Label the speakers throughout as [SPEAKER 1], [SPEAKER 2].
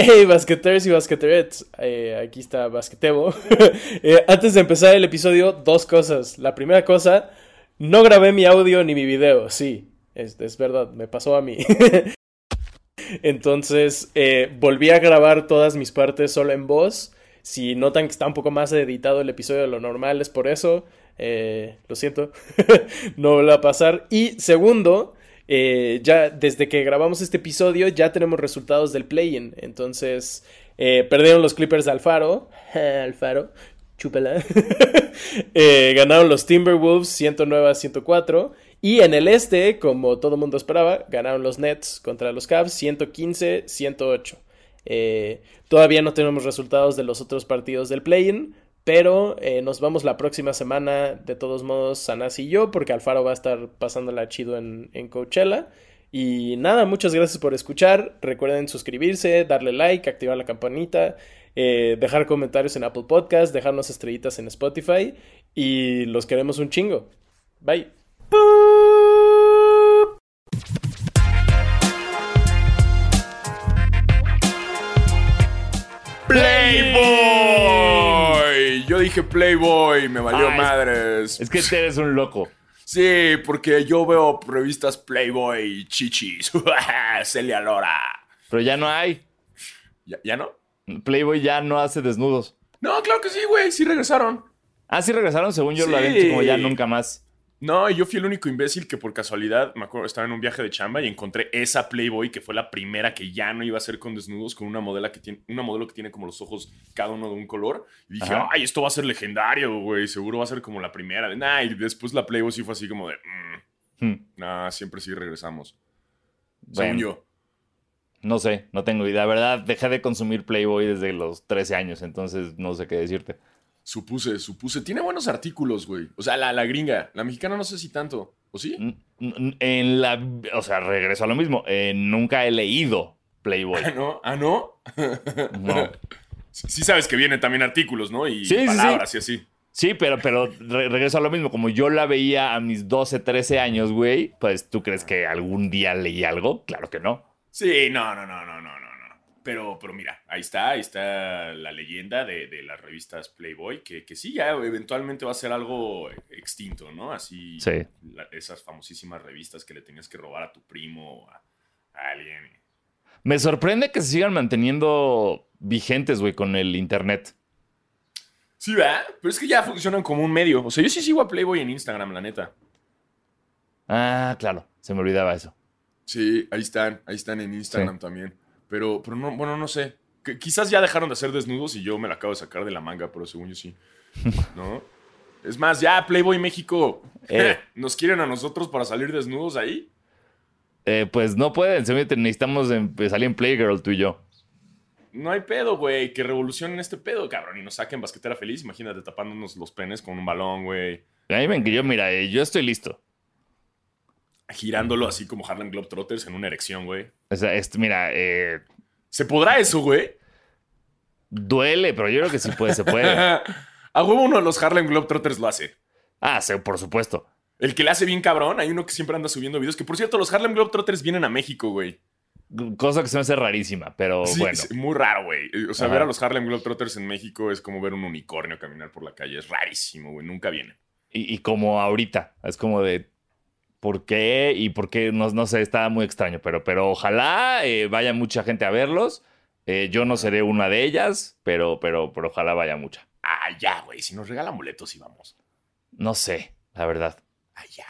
[SPEAKER 1] Hey, basqueteros y basqueterets, eh, aquí está Basquetebo. Eh, antes de empezar el episodio, dos cosas. La primera cosa, no grabé mi audio ni mi video, sí, es, es verdad, me pasó a mí. Entonces, eh, volví a grabar todas mis partes solo en voz. Si notan que está un poco más editado el episodio de lo normal, es por eso. lo siento, no va a pasar. Y segundo, eh, ya desde que grabamos este episodio ya tenemos resultados del play-in. Entonces, eh, perdieron los Clippers de Alfaro. Alfaro, chúpela. eh, ganaron los Timberwolves 109 a 104. Y en el este, como todo mundo esperaba, ganaron los Nets contra los Cavs 115 108. Eh, todavía no tenemos resultados de los otros partidos del play-in, pero eh, nos vamos la próxima semana, de todos modos, Sanas y yo, porque Alfaro va a estar pasándola chido en, en Coachella. Y nada, muchas gracias por escuchar. Recuerden suscribirse, darle like, activar la campanita, eh, dejar comentarios en Apple Podcast, dejarnos estrellitas en Spotify. Y los queremos un chingo. Bye.
[SPEAKER 2] Playboy. Dije Playboy, me valió
[SPEAKER 3] Ah, es-
[SPEAKER 2] madres.
[SPEAKER 3] Es que eres un loco.
[SPEAKER 2] Sí, porque yo veo revistas Playboy chichis. Celia Lora.
[SPEAKER 3] Pero ya no hay.
[SPEAKER 2] ¿Ya, ya no?
[SPEAKER 3] Playboy ya no hace desnudos.
[SPEAKER 2] No, claro que sí, güey. Sí regresaron.
[SPEAKER 3] Ah, sí regresaron, según yo lo habían
[SPEAKER 2] Sí.
[SPEAKER 3] dicho como ya nunca más.
[SPEAKER 2] No, yo fui el único imbécil que por casualidad, me acuerdo, estaba en un viaje de chamba y encontré esa Playboy que fue la primera que ya no iba a ser con desnudos, con una modelo que tiene, una modelo que tiene como los ojos cada uno de un color. Y dije,
[SPEAKER 3] Ajá.
[SPEAKER 2] ay, esto va a ser legendario, güey, seguro va a ser como la primera. Nah, y después la Playboy sí fue así como de, mm,
[SPEAKER 3] Hmm.
[SPEAKER 2] nah, siempre sí regresamos.
[SPEAKER 3] Bueno,
[SPEAKER 2] Según yo.
[SPEAKER 3] no sé, no tengo idea. La verdad, dejé de consumir Playboy desde los 13 años, entonces no sé qué decirte.
[SPEAKER 2] Supuse, supuse. Tiene buenos artículos, güey. O sea, la, la gringa. La mexicana no sé si tanto. ¿O sí?
[SPEAKER 3] En la. O sea, regreso a lo mismo. eh, nunca he leído Playboy.
[SPEAKER 2] ¿Ah, no? ¿Ah, no?
[SPEAKER 3] No.
[SPEAKER 2] Sí sí sabes que vienen también artículos, ¿no? Y
[SPEAKER 3] Sí, sí, sí.
[SPEAKER 2] palabras y así.
[SPEAKER 3] Sí, pero, pero re- regreso a lo mismo. Como yo la veía a mis 12, 13 años, güey, pues tú crees que algún día leí algo? Claro que no.
[SPEAKER 2] Sí, no, no, no, no, no. Pero, pero mira, ahí está, ahí está la leyenda de, de las revistas Playboy, que, que sí, ya eventualmente va a ser algo extinto, ¿no? Así,
[SPEAKER 3] Sí.
[SPEAKER 2] la- esas famosísimas revistas que le tenías que robar a tu primo o a, a alguien.
[SPEAKER 3] Me sorprende que se sigan manteniendo vigentes, güey, con el internet.
[SPEAKER 2] Sí, ¿verdad? Pero es que ya funcionan como un medio. O sea, yo sí sigo a Playboy en Instagram, la neta.
[SPEAKER 3] Ah, claro, se me olvidaba eso.
[SPEAKER 2] Sí, ahí están, ahí están en Instagram también. Pero, pero no, bueno, no sé. Que- quizás ya dejaron de hacer desnudos y yo me la acabo de sacar de la manga, pero según yo sí. ¿No? Es más, ya, Playboy México.
[SPEAKER 3] Eh.
[SPEAKER 2] ¿Nos quieren a nosotros para salir desnudos ahí?
[SPEAKER 3] Eh, pues no pueden, necesitamos en- pues, salir en Playgirl tú y yo.
[SPEAKER 2] No hay pedo, güey. Que revolucionen este pedo, cabrón. Y nos saquen basquetera feliz. Imagínate tapándonos los penes con un balón, güey.
[SPEAKER 3] Ahí ven que yo, mira, eh, yo estoy listo.
[SPEAKER 2] Girándolo así como Harlem Globetrotters en una erección, güey.
[SPEAKER 3] O sea, este, mira, eh,
[SPEAKER 2] ¿Se podrá eso, güey?
[SPEAKER 3] duele, pero yo creo que sí puede, se puede.
[SPEAKER 2] a huevo uno de los Harlem Globetrotters lo hace.
[SPEAKER 3] Ah, sí, por supuesto.
[SPEAKER 2] El que le hace bien cabrón, hay uno que siempre anda subiendo videos. Que por cierto, los Harlem Globetrotters vienen a México, güey.
[SPEAKER 3] Cosa que se me hace rarísima, pero
[SPEAKER 2] Sí,
[SPEAKER 3] bueno.
[SPEAKER 2] muy raro, güey. O sea,
[SPEAKER 3] Ajá.
[SPEAKER 2] ver a los Harlem Globetrotters en México es como ver un unicornio caminar por la calle. Es rarísimo, güey. Nunca vienen.
[SPEAKER 3] Y, y como ahorita, es como de ¿por qué? Y por qué, no, no sé, está muy extraño, pero, pero ojalá eh, vaya mucha gente a verlos. Eh, yo no seré una de ellas, pero, pero, pero ojalá vaya mucha.
[SPEAKER 2] Ah, ya, güey. Si nos regalan boletos, sí vamos.
[SPEAKER 3] No sé, la verdad.
[SPEAKER 2] Ah, ya.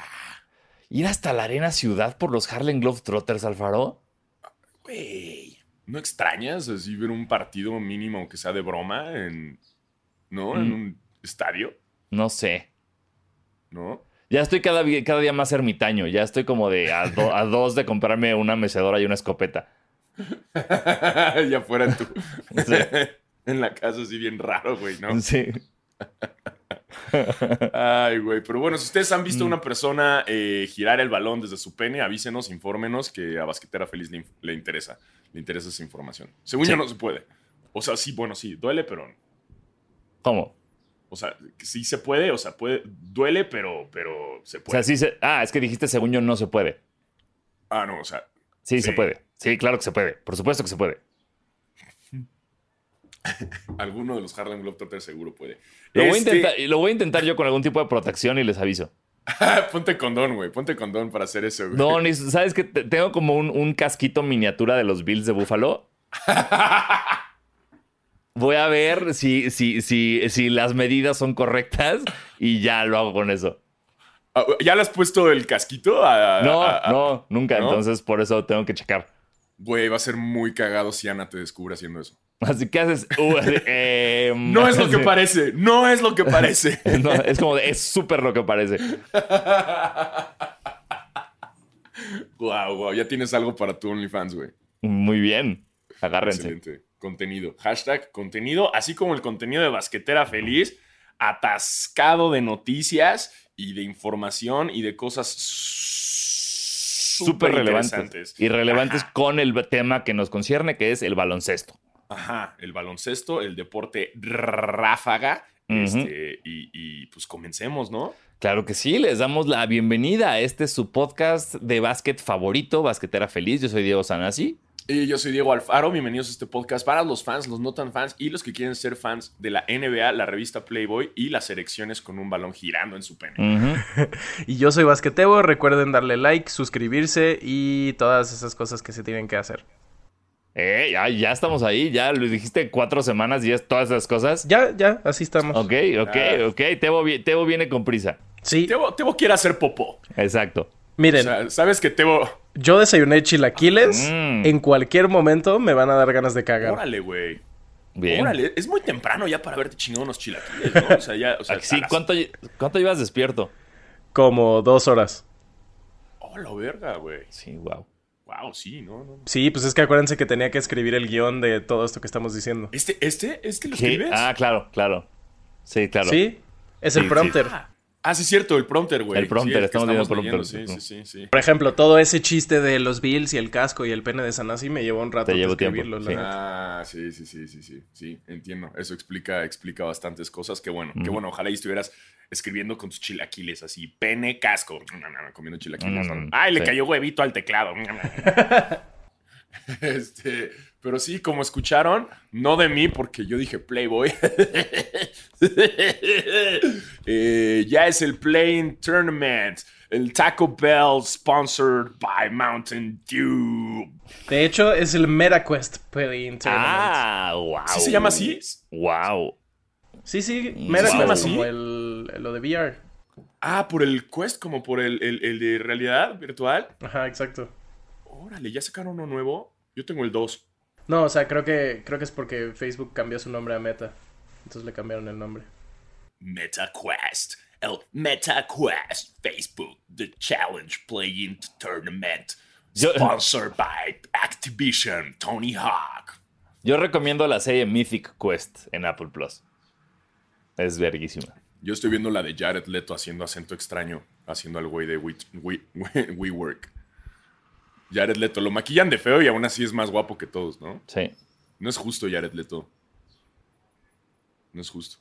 [SPEAKER 3] Ir hasta la Arena Ciudad por los Harlem Globetrotters, Alfaro.
[SPEAKER 2] Güey. ¿No extrañas así ver un partido mínimo, aunque sea de broma, en. ¿No? En
[SPEAKER 3] Mm.
[SPEAKER 2] un estadio,
[SPEAKER 3] No sé.
[SPEAKER 2] ¿no?
[SPEAKER 3] Ya estoy cada, día más ermitaño. Ya estoy como de a, do- a dos de comprarme una mecedora y una escopeta.
[SPEAKER 2] ya fuera.
[SPEAKER 3] Sí.
[SPEAKER 2] en la casa, así bien raro, güey, ¿no?
[SPEAKER 3] Sí.
[SPEAKER 2] Ay, güey. Pero bueno, si ustedes han visto a
[SPEAKER 3] Mm.
[SPEAKER 2] una persona eh, girar el balón desde su pene, avísenos, infórmenos que a Basquetera Feliz le, interesa. Le interesa esa información. Según
[SPEAKER 3] Sí.
[SPEAKER 2] yo no se puede. O sea, sí, bueno, sí, duele, pero.
[SPEAKER 3] ¿Cómo?
[SPEAKER 2] O sea, sí se puede, o sea, puede, duele, pero, pero se
[SPEAKER 3] O
[SPEAKER 2] puede.
[SPEAKER 3] sea, sí se. Ah, es que dijiste según yo no se puede.
[SPEAKER 2] Ah, no, o sea,
[SPEAKER 3] Sí,
[SPEAKER 2] Sí.
[SPEAKER 3] se puede. Sí, claro que se puede. Por supuesto que se puede.
[SPEAKER 2] Alguno de los Harlem Globetrotters seguro puede.
[SPEAKER 3] Lo, voy a
[SPEAKER 2] Este-
[SPEAKER 3] intentar, lo voy a intentar yo con algún tipo de protección y les aviso.
[SPEAKER 2] ponte condón, güey. Ponte condón para hacer eso, güey.
[SPEAKER 3] No, ni- ¿sabes que Tengo como un, un casquito miniatura de los Bills de Buffalo. Voy a ver si, si, si, si las medidas son correctas y ya lo hago con eso.
[SPEAKER 2] Ah, ¿Ya le has puesto el casquito? a-
[SPEAKER 3] No,
[SPEAKER 2] a- a-
[SPEAKER 3] no, nunca.
[SPEAKER 2] ¿no?
[SPEAKER 3] Entonces por eso tengo que checar.
[SPEAKER 2] Güey, va a ser muy cagado si Ana te descubre haciendo eso.
[SPEAKER 3] Así que haces. uh, eh,
[SPEAKER 2] No es lo que parece. No es lo que parece.
[SPEAKER 3] No, es como de- es súper lo que parece.
[SPEAKER 2] Wow, wow. Ya tienes algo para tu OnlyFans, güey.
[SPEAKER 3] Muy bien. Agárrense.
[SPEAKER 2] Excelente. Contenido. Hashtag contenido, así como el contenido de Basquetera Feliz, atascado de noticias y de información y de cosas
[SPEAKER 3] Súper relevantes. Y relevantes
[SPEAKER 2] Ajá.
[SPEAKER 3] con el tema que nos concierne, que es el baloncesto.
[SPEAKER 2] Ajá, el baloncesto, el deporte ráfaga. Este, y, y, pues comencemos, ¿no?
[SPEAKER 3] Claro que sí, les damos la bienvenida a este su podcast de básquet favorito, Basquetera Feliz. Yo soy Diego Sanasi.
[SPEAKER 2] Y yo soy Diego Alfaro, bienvenidos a este podcast para los fans, los no tan fans y los que quieren ser fans de la NBA, la revista Playboy y las erecciones con un balón girando en su pene.
[SPEAKER 1] Y yo soy Basquetebo, recuerden darle like, suscribirse y todas esas cosas que se tienen que hacer.
[SPEAKER 3] Eh, ya, ya estamos ahí, ya lo dijiste cuatro semanas y es todas esas cosas.
[SPEAKER 1] Ya, ya, así estamos.
[SPEAKER 3] Ok, ok,
[SPEAKER 2] Ah.
[SPEAKER 3] ok. Tebo viene con prisa.
[SPEAKER 1] Sí,
[SPEAKER 2] Tebo, Tebo quiere hacer popó.
[SPEAKER 3] Exacto.
[SPEAKER 1] Miren,
[SPEAKER 2] O sea, sabes que Tebo.
[SPEAKER 1] yo desayuné chilaquiles,
[SPEAKER 3] Mm.
[SPEAKER 1] en cualquier momento me van a dar ganas de cagar.
[SPEAKER 2] Órale, güey.
[SPEAKER 3] Bien.
[SPEAKER 2] Órale, es muy temprano ya para verte chingón unos chilaquiles, ¿no? O sea, ya. O sea,
[SPEAKER 3] Sí,
[SPEAKER 2] a las-
[SPEAKER 3] ¿cuánto, ¿cuánto llevas despierto?
[SPEAKER 1] Como dos horas.
[SPEAKER 2] Oh, la verga, güey.
[SPEAKER 3] Sí, wow.
[SPEAKER 2] Wow, sí, no, no. no.
[SPEAKER 1] Sí, pues es que acuérdense que tenía que escribir el guion de todo esto que estamos diciendo.
[SPEAKER 2] ¿Este, este, este lo
[SPEAKER 3] ¿Qué?
[SPEAKER 2] escribes?
[SPEAKER 3] Ah, claro, claro. Sí, claro.
[SPEAKER 1] ¿Sí? Es el
[SPEAKER 3] sí.
[SPEAKER 1] prompter.
[SPEAKER 2] Ah, ah, sí, cierto, el prompter, güey.
[SPEAKER 3] El prompter,
[SPEAKER 2] Sí,
[SPEAKER 3] estamos viendo prompter.
[SPEAKER 2] Sí, sí, sí, sí.
[SPEAKER 1] Por ejemplo, todo ese chiste de los Bills y el casco y el pene de Sanasi me llevó un rato
[SPEAKER 3] Te
[SPEAKER 1] escribirlo.
[SPEAKER 3] tiempo,
[SPEAKER 1] la.
[SPEAKER 2] Ah, sí, sí, sí, sí, sí, sí, entiendo. Eso explica, explica bastantes cosas. Qué bueno, qué bueno. Ojalá y estuvieras escribiendo con tus chilaquiles así, pene, casco, comiendo chilaquiles.
[SPEAKER 3] Mm, mm,
[SPEAKER 2] Ay, le
[SPEAKER 3] sí.
[SPEAKER 2] cayó huevito al teclado. Este, pero sí, como escucharon, no de mí, porque yo dije Playboy. Eh, ya es el Playing Tournament, el Taco Bell sponsored by Mountain Dew.
[SPEAKER 1] De hecho, es el MetaQuest Playing Tournament.
[SPEAKER 3] Ah, wow.
[SPEAKER 2] ¿Sí se llama así?
[SPEAKER 3] Wow.
[SPEAKER 1] Sí, sí,
[SPEAKER 3] ¿Se
[SPEAKER 1] MetaQuest,
[SPEAKER 2] llama así?
[SPEAKER 1] como el, lo de VR.
[SPEAKER 2] Ah, por el Quest, como por el, el- el de realidad virtual.
[SPEAKER 1] Ajá, exacto.
[SPEAKER 2] Órale, ¿ya sacaron uno nuevo? Yo tengo el 2.
[SPEAKER 1] No, o sea, creo que, creo que es porque Facebook cambió su nombre a Meta. Entonces le cambiaron el nombre.
[SPEAKER 2] MetaQuest. El MetaQuest Facebook, The Challenge Playing Tournament. Sponsored by Activision, Tony Hawk.
[SPEAKER 3] Yo recomiendo la serie Mythic Quest en Apple Plus. Es verguísima.
[SPEAKER 2] Yo estoy viendo la de Jared Leto haciendo acento extraño, haciendo al güey de We, We- We- WeWork. Jared Leto, lo maquillan de feo y aún así es más guapo que todos, ¿no?
[SPEAKER 3] Sí.
[SPEAKER 2] No es justo, Jared Leto. No es justo.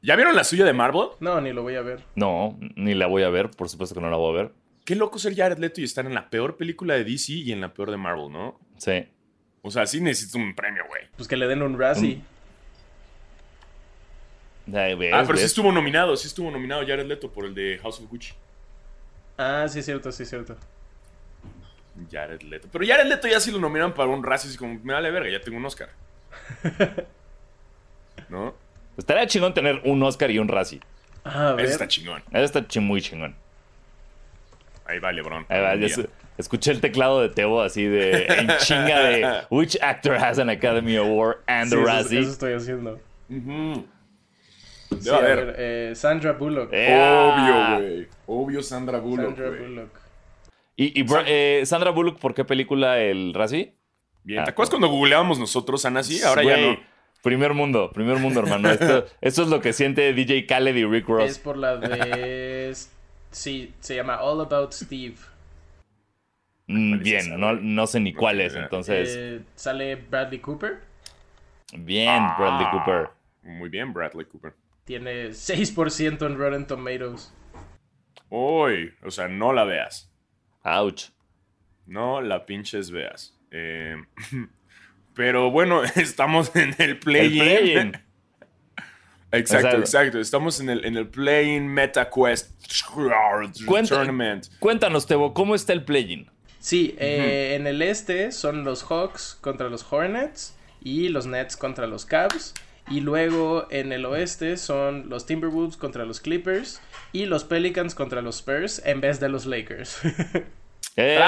[SPEAKER 2] ¿Ya vieron la suya de Marvel?
[SPEAKER 1] No, ni lo voy a ver.
[SPEAKER 3] No, ni la voy a ver. Por supuesto que no la voy a ver.
[SPEAKER 2] Qué loco ser Jared Leto y estar en la peor película de DC y en la peor de Marvel, ¿no?
[SPEAKER 3] Sí.
[SPEAKER 2] O sea, sí necesito un premio, güey.
[SPEAKER 1] Pues que le den un Razzie.
[SPEAKER 3] Ves,
[SPEAKER 2] Ah, pero sí estuvo nominado, sí estuvo nominado Jared Leto por el de House of Gucci.
[SPEAKER 1] Ah, sí es cierto, sí es cierto.
[SPEAKER 2] Jared Leto. Pero Jared Leto ya sí lo nominaron para un Razzie, así como, me vale verga, ya tengo un Oscar. ¿No?
[SPEAKER 3] Estaría chingón tener un Oscar y un Razzie.
[SPEAKER 1] Ah.
[SPEAKER 2] Ese está chingón.
[SPEAKER 3] Eso está chi- muy chingón.
[SPEAKER 2] Ahí va, Lebron.
[SPEAKER 3] Ahí va, ya escuché el teclado de Teo así de en chinga de Which actor has an Academy Award and
[SPEAKER 1] Sí,
[SPEAKER 3] the
[SPEAKER 1] eso,
[SPEAKER 3] Razzie?
[SPEAKER 1] eso estoy haciendo. Sí,
[SPEAKER 2] Debe
[SPEAKER 1] a ver, eh, Sandra Bullock.
[SPEAKER 3] Eh.
[SPEAKER 2] Obvio, güey. Obvio Sandra Bullock,
[SPEAKER 1] Sandra. Bullock.
[SPEAKER 3] Y, eh, Sandra Bullock, ¿por qué película el Razzie?
[SPEAKER 2] Bien,
[SPEAKER 3] Ah,
[SPEAKER 2] ¿te acuerdas cuando googleábamos nosotros, Ana? Sí, ahora ya no.
[SPEAKER 3] Primer mundo, primer mundo, hermano. Esto, esto es lo que siente DJ Khaled y Rick
[SPEAKER 1] Es
[SPEAKER 3] Ross.
[SPEAKER 1] por la de... sí, se llama All About Steve.
[SPEAKER 3] Mm,
[SPEAKER 2] ¿Cuál es
[SPEAKER 3] bien, no, no sé ni cuál es, entonces.
[SPEAKER 1] Eh, sale Bradley Cooper.
[SPEAKER 3] Bien, Bradley
[SPEAKER 2] Ah,
[SPEAKER 3] Cooper.
[SPEAKER 2] Muy bien, Bradley Cooper.
[SPEAKER 1] Tiene 6% en Rotten Tomatoes.
[SPEAKER 2] Uy, o sea, no la veas.
[SPEAKER 3] Ouch.
[SPEAKER 2] No la pinches veas. Eh, Pero bueno, estamos en el play-in. Exacto,
[SPEAKER 3] Exacto.
[SPEAKER 2] exacto. Estamos en el, en el play-in Meta Quest
[SPEAKER 3] Cuenta-
[SPEAKER 2] Tournament.
[SPEAKER 3] Cuéntanos, Tebo, ¿cómo está el play-in?
[SPEAKER 1] Sí, eh, en el este son los Hawks contra los Hornets y los Nets contra los Cavs. Y luego en el oeste son los Timberwolves contra los Clippers y los Pelicans contra los Spurs en vez de los Lakers.
[SPEAKER 3] ¡Eh!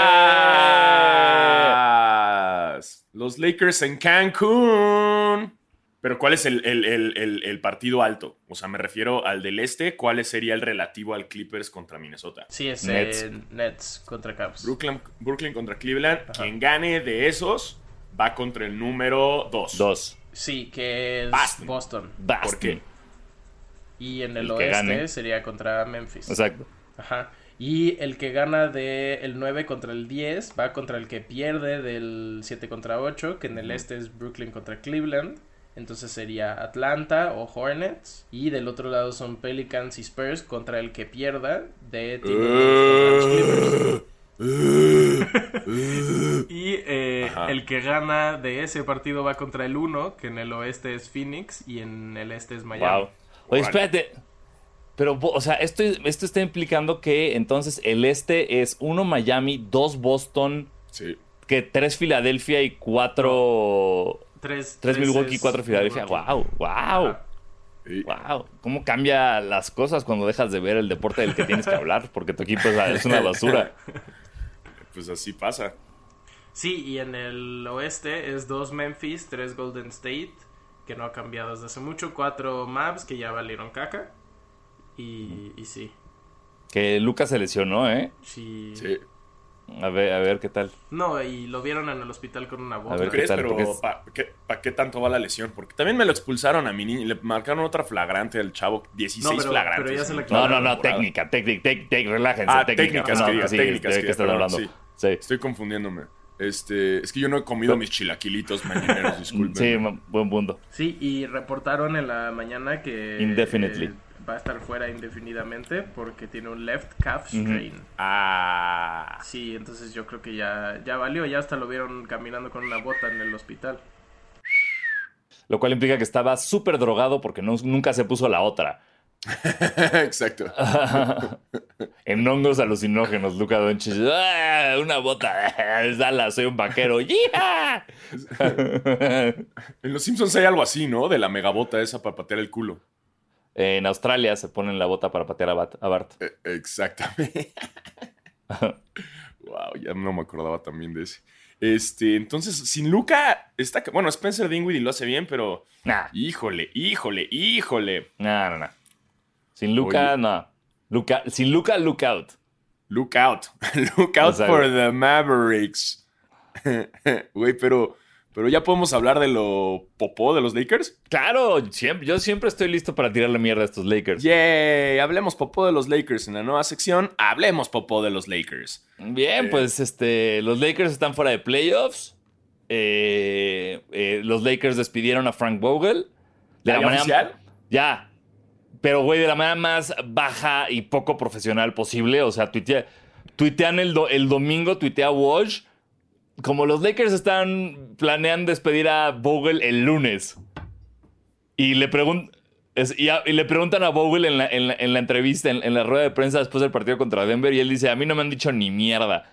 [SPEAKER 2] Los Lakers en Cancún. Pero ¿cuál es el, el- el- el- el partido alto? O sea, me refiero al del este. ¿Cuál sería el relativo al Clippers contra Minnesota?
[SPEAKER 1] sí, es
[SPEAKER 3] Nets.
[SPEAKER 1] eh, Nets contra Cavs.
[SPEAKER 2] Brooklyn, Brooklyn contra Cleveland. Quien gane de esos va contra el número 2.
[SPEAKER 3] Dos.
[SPEAKER 1] Sí, que es
[SPEAKER 2] Boston.
[SPEAKER 1] Boston.
[SPEAKER 2] ¿Por qué?
[SPEAKER 1] Y en el, oeste
[SPEAKER 3] gane.
[SPEAKER 1] sería contra Memphis.
[SPEAKER 3] Exacto.
[SPEAKER 1] Ajá. Y el que gana del el 9 contra el 10 va contra el que pierde del 7 contra 8, que en el este es Brooklyn contra Cleveland. Entonces sería Atlanta o Hornets. Y del otro lado son Pelicans y Spurs contra el que pierda de Timberwolves contra los Clippers. Y eh, el que gana de ese partido va contra el 1, que en el oeste es Phoenix y en el este es Miami.
[SPEAKER 3] Wow. Oye, espérate. Pero, o sea, esto, esto está implicando que entonces el este es uno Miami, dos Boston,
[SPEAKER 2] Sí.
[SPEAKER 3] que tres Filadelfia y cuatro.
[SPEAKER 1] Tres,
[SPEAKER 3] Tres
[SPEAKER 1] tres
[SPEAKER 3] Milwaukee y
[SPEAKER 1] es
[SPEAKER 3] cuatro Filadelfia.
[SPEAKER 1] Milwaukee.
[SPEAKER 3] Wow, wow.
[SPEAKER 1] Ajá.
[SPEAKER 2] Sí.
[SPEAKER 3] Wow, ¿cómo cambia las cosas cuando dejas de ver el deporte del que tienes que hablar? Porque tu equipo es una basura.
[SPEAKER 2] Pues así pasa.
[SPEAKER 1] Sí, y en el oeste es dos Memphis, tres Golden State, que no ha cambiado desde hace mucho, cuatro Mavs, que ya valieron caca. Y, y sí,
[SPEAKER 3] Que Lucas se lesionó, ¿eh?
[SPEAKER 1] sí.
[SPEAKER 2] Sí.
[SPEAKER 3] A ver, a ver qué tal.
[SPEAKER 1] No, y lo vieron en el hospital con una bota.
[SPEAKER 3] A ver,
[SPEAKER 2] ¿Tú
[SPEAKER 3] ¿qué
[SPEAKER 2] crees?
[SPEAKER 3] tal?
[SPEAKER 2] Pero
[SPEAKER 3] es-
[SPEAKER 2] ¿para qué, pa' qué tanto va la lesión? Porque también me lo expulsaron a mi niño le marcaron otra flagrante al chavo. 16
[SPEAKER 1] No, pero-
[SPEAKER 2] flagrantes.
[SPEAKER 1] pero ya se la
[SPEAKER 2] en
[SPEAKER 3] No, no, no,
[SPEAKER 2] temporada.
[SPEAKER 3] técnica, técnica, tec- relájense.
[SPEAKER 2] Ah,
[SPEAKER 3] técnica.
[SPEAKER 2] técnicas,
[SPEAKER 3] No,
[SPEAKER 2] que diga,
[SPEAKER 3] sí,
[SPEAKER 2] técnicas,
[SPEAKER 3] ¿De
[SPEAKER 2] que
[SPEAKER 3] qué están
[SPEAKER 2] perdón,
[SPEAKER 3] hablando?
[SPEAKER 2] sí.
[SPEAKER 3] Sí,
[SPEAKER 2] Estoy confundiéndome. Este, es que yo no he comido mis chilaquilitos mañaneros, disculpen.
[SPEAKER 3] sí, buen punto.
[SPEAKER 1] Sí, y reportaron en la mañana que...
[SPEAKER 3] Indefinitely.
[SPEAKER 1] eh, va a estar fuera indefinidamente porque tiene un left calf strain.
[SPEAKER 2] Ah.
[SPEAKER 1] Sí, entonces yo creo que ya, ya valió, ya hasta lo vieron caminando con una bota en el hospital.
[SPEAKER 3] Lo cual implica que estaba súper drogado porque no- nunca se puso la otra.
[SPEAKER 2] Exacto.
[SPEAKER 3] en hongos alucinógenos, Luca Doncic. ¡Ah! Una bota. Es Dallas, soy un vaquero. ¡Yeah!
[SPEAKER 2] En Los Simpsons hay algo así, ¿no? De la megabota esa para patear el culo.
[SPEAKER 3] en Australia se ponen la bota para patear a, Bat- a Bart.
[SPEAKER 2] Eh, Exactamente. wow, ya no me acordaba también de ese. Este, entonces, sin Luca, está. Bueno, Spencer Dinwiddie lo hace bien, pero.
[SPEAKER 3] Nah,
[SPEAKER 2] Híjole, híjole, híjole.
[SPEAKER 3] nah, no, no. Sin Luca, no. Luca, sin Luca, look out.
[SPEAKER 2] Look out. Look out for the Mavericks. Güey, pero. Pero ya podemos hablar de lo popó de los Lakers.
[SPEAKER 3] Claro, siempre, yo siempre estoy listo para tirarle mierda a estos Lakers.
[SPEAKER 2] Yay, hablemos popó de los Lakers en la nueva sección. Hablemos popó de los Lakers.
[SPEAKER 3] Bien,
[SPEAKER 2] Eh.
[SPEAKER 3] pues este, los Lakers están fuera de playoffs. Eh, eh, los Lakers despidieron a Frank Vogel. De
[SPEAKER 2] ¿Ya oficial?
[SPEAKER 3] Ya. Pero, güey, de la manera más baja y poco profesional posible. O sea, tuitea- tuitean el, el domingo, tuitea Walsh. Como los Lakers están, planean despedir a Vogel el lunes. Y le, es- y, le preguntan a Vogel en la, en la- en la entrevista, en, en la rueda de prensa después del partido contra Denver. Y él dice, a mí no me han dicho ni mierda.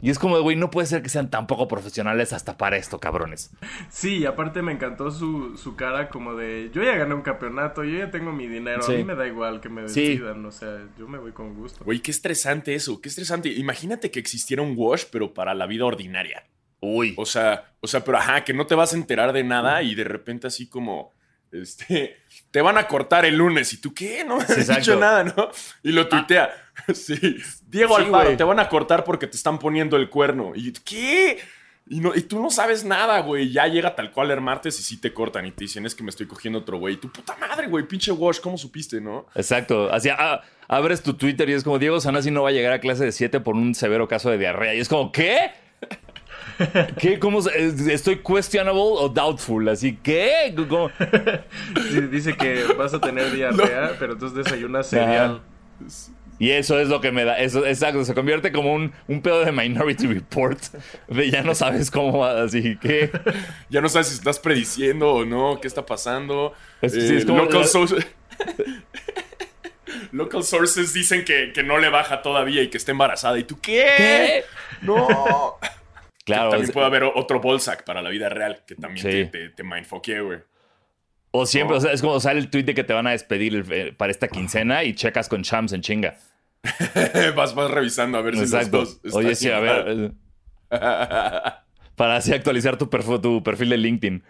[SPEAKER 3] Y es como, güey, no puede ser que sean tan poco profesionales hasta para esto, cabrones.
[SPEAKER 1] Sí, y aparte me encantó su, su cara como de, yo ya gané un campeonato, yo ya tengo mi dinero,
[SPEAKER 3] Sí.
[SPEAKER 1] a mí me da igual que me
[SPEAKER 3] Sí.
[SPEAKER 1] decidan, o sea, yo me voy con gusto.
[SPEAKER 2] Güey, qué estresante eso, qué estresante. Imagínate que existiera un wash, pero para la vida ordinaria.
[SPEAKER 3] Uy.
[SPEAKER 2] O sea, o sea, pero ajá, que no te vas a enterar de nada y de repente así como, este, te van a cortar el lunes y tú, ¿qué? No me has
[SPEAKER 3] exacto.
[SPEAKER 2] dicho nada, ¿no? Y lo tuitea. Sí, Diego
[SPEAKER 3] Sí,
[SPEAKER 2] Alfaro,
[SPEAKER 3] güey.
[SPEAKER 2] te van a cortar porque te están poniendo el cuerno. Y ¿qué? Y, no, y tú no sabes nada, güey. Ya llega tal cual el martes y sí te cortan y te dicen, es que me estoy cogiendo otro güey. Y tu puta madre, güey, pinche wash, ¿cómo supiste, no?
[SPEAKER 3] Exacto. Así, ah, abres tu Twitter y es como Diego Sanasi no va a llegar a clase de 7 por un severo caso de diarrea. Y es como, ¿qué? ¿Qué? ¿Cómo? es- ¿Estoy questionable o doubtful? Así, ¿qué? ¿Cómo?
[SPEAKER 1] Sí, Dice que vas a tener diarrea, pero entonces desayunas cereal.
[SPEAKER 3] Y eso es lo que me da. Eso, exacto, se convierte como un, un pedo de Minority Report. De ya no sabes cómo va, así que.
[SPEAKER 2] Ya no sabes si estás prediciendo o no, qué está pasando.
[SPEAKER 3] Es- sí,
[SPEAKER 2] Eh,
[SPEAKER 3] es como
[SPEAKER 2] local,
[SPEAKER 3] la-
[SPEAKER 2] local sources dicen que, que no le baja todavía y que está embarazada. ¿Y tú qué?
[SPEAKER 3] ¿Qué?
[SPEAKER 2] No.
[SPEAKER 3] Claro.
[SPEAKER 2] también
[SPEAKER 3] es-
[SPEAKER 2] puede haber otro Bolsack para la vida real que también
[SPEAKER 3] Sí.
[SPEAKER 2] te, te, güey.
[SPEAKER 3] O siempre, o sea, es como sale el tweet de que te van a despedir eh, para esta quincena y checas con Shams en chinga.
[SPEAKER 2] vas, vas revisando a ver si
[SPEAKER 3] Exacto.
[SPEAKER 2] los dos
[SPEAKER 3] Oye, sí, a ver. eh, Para así actualizar tu, perfo- tu perfil de LinkedIn.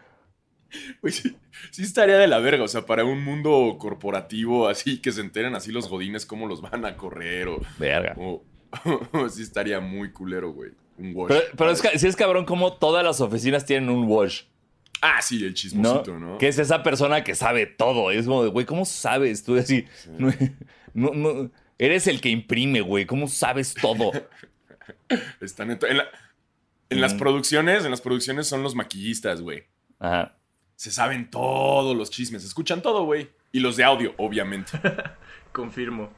[SPEAKER 2] Sí, sí estaría de la verga, o sea, para un mundo corporativo así, que se enteren así los godines cómo los van a correr o...
[SPEAKER 3] Verga.
[SPEAKER 2] o- sí estaría muy culero, güey. Un wash.
[SPEAKER 3] Pero, pero es, sí es cabrón como todas las oficinas tienen un wash.
[SPEAKER 2] Ah, sí, el
[SPEAKER 3] ¿no?
[SPEAKER 2] chismosito, ¿no?
[SPEAKER 3] Que es esa persona que sabe todo. Es como de, güey, ¿cómo sabes? Tú así, no, no- no- eres el que imprime, güey. ¿Cómo sabes todo?
[SPEAKER 2] Están en, to- en la- en las
[SPEAKER 3] Mm.
[SPEAKER 2] producciones, en las producciones son los maquillistas, güey.
[SPEAKER 3] Ajá.
[SPEAKER 2] Se saben todos los chismes, escuchan todo, güey. Y los de audio, obviamente.
[SPEAKER 4] Confirmo.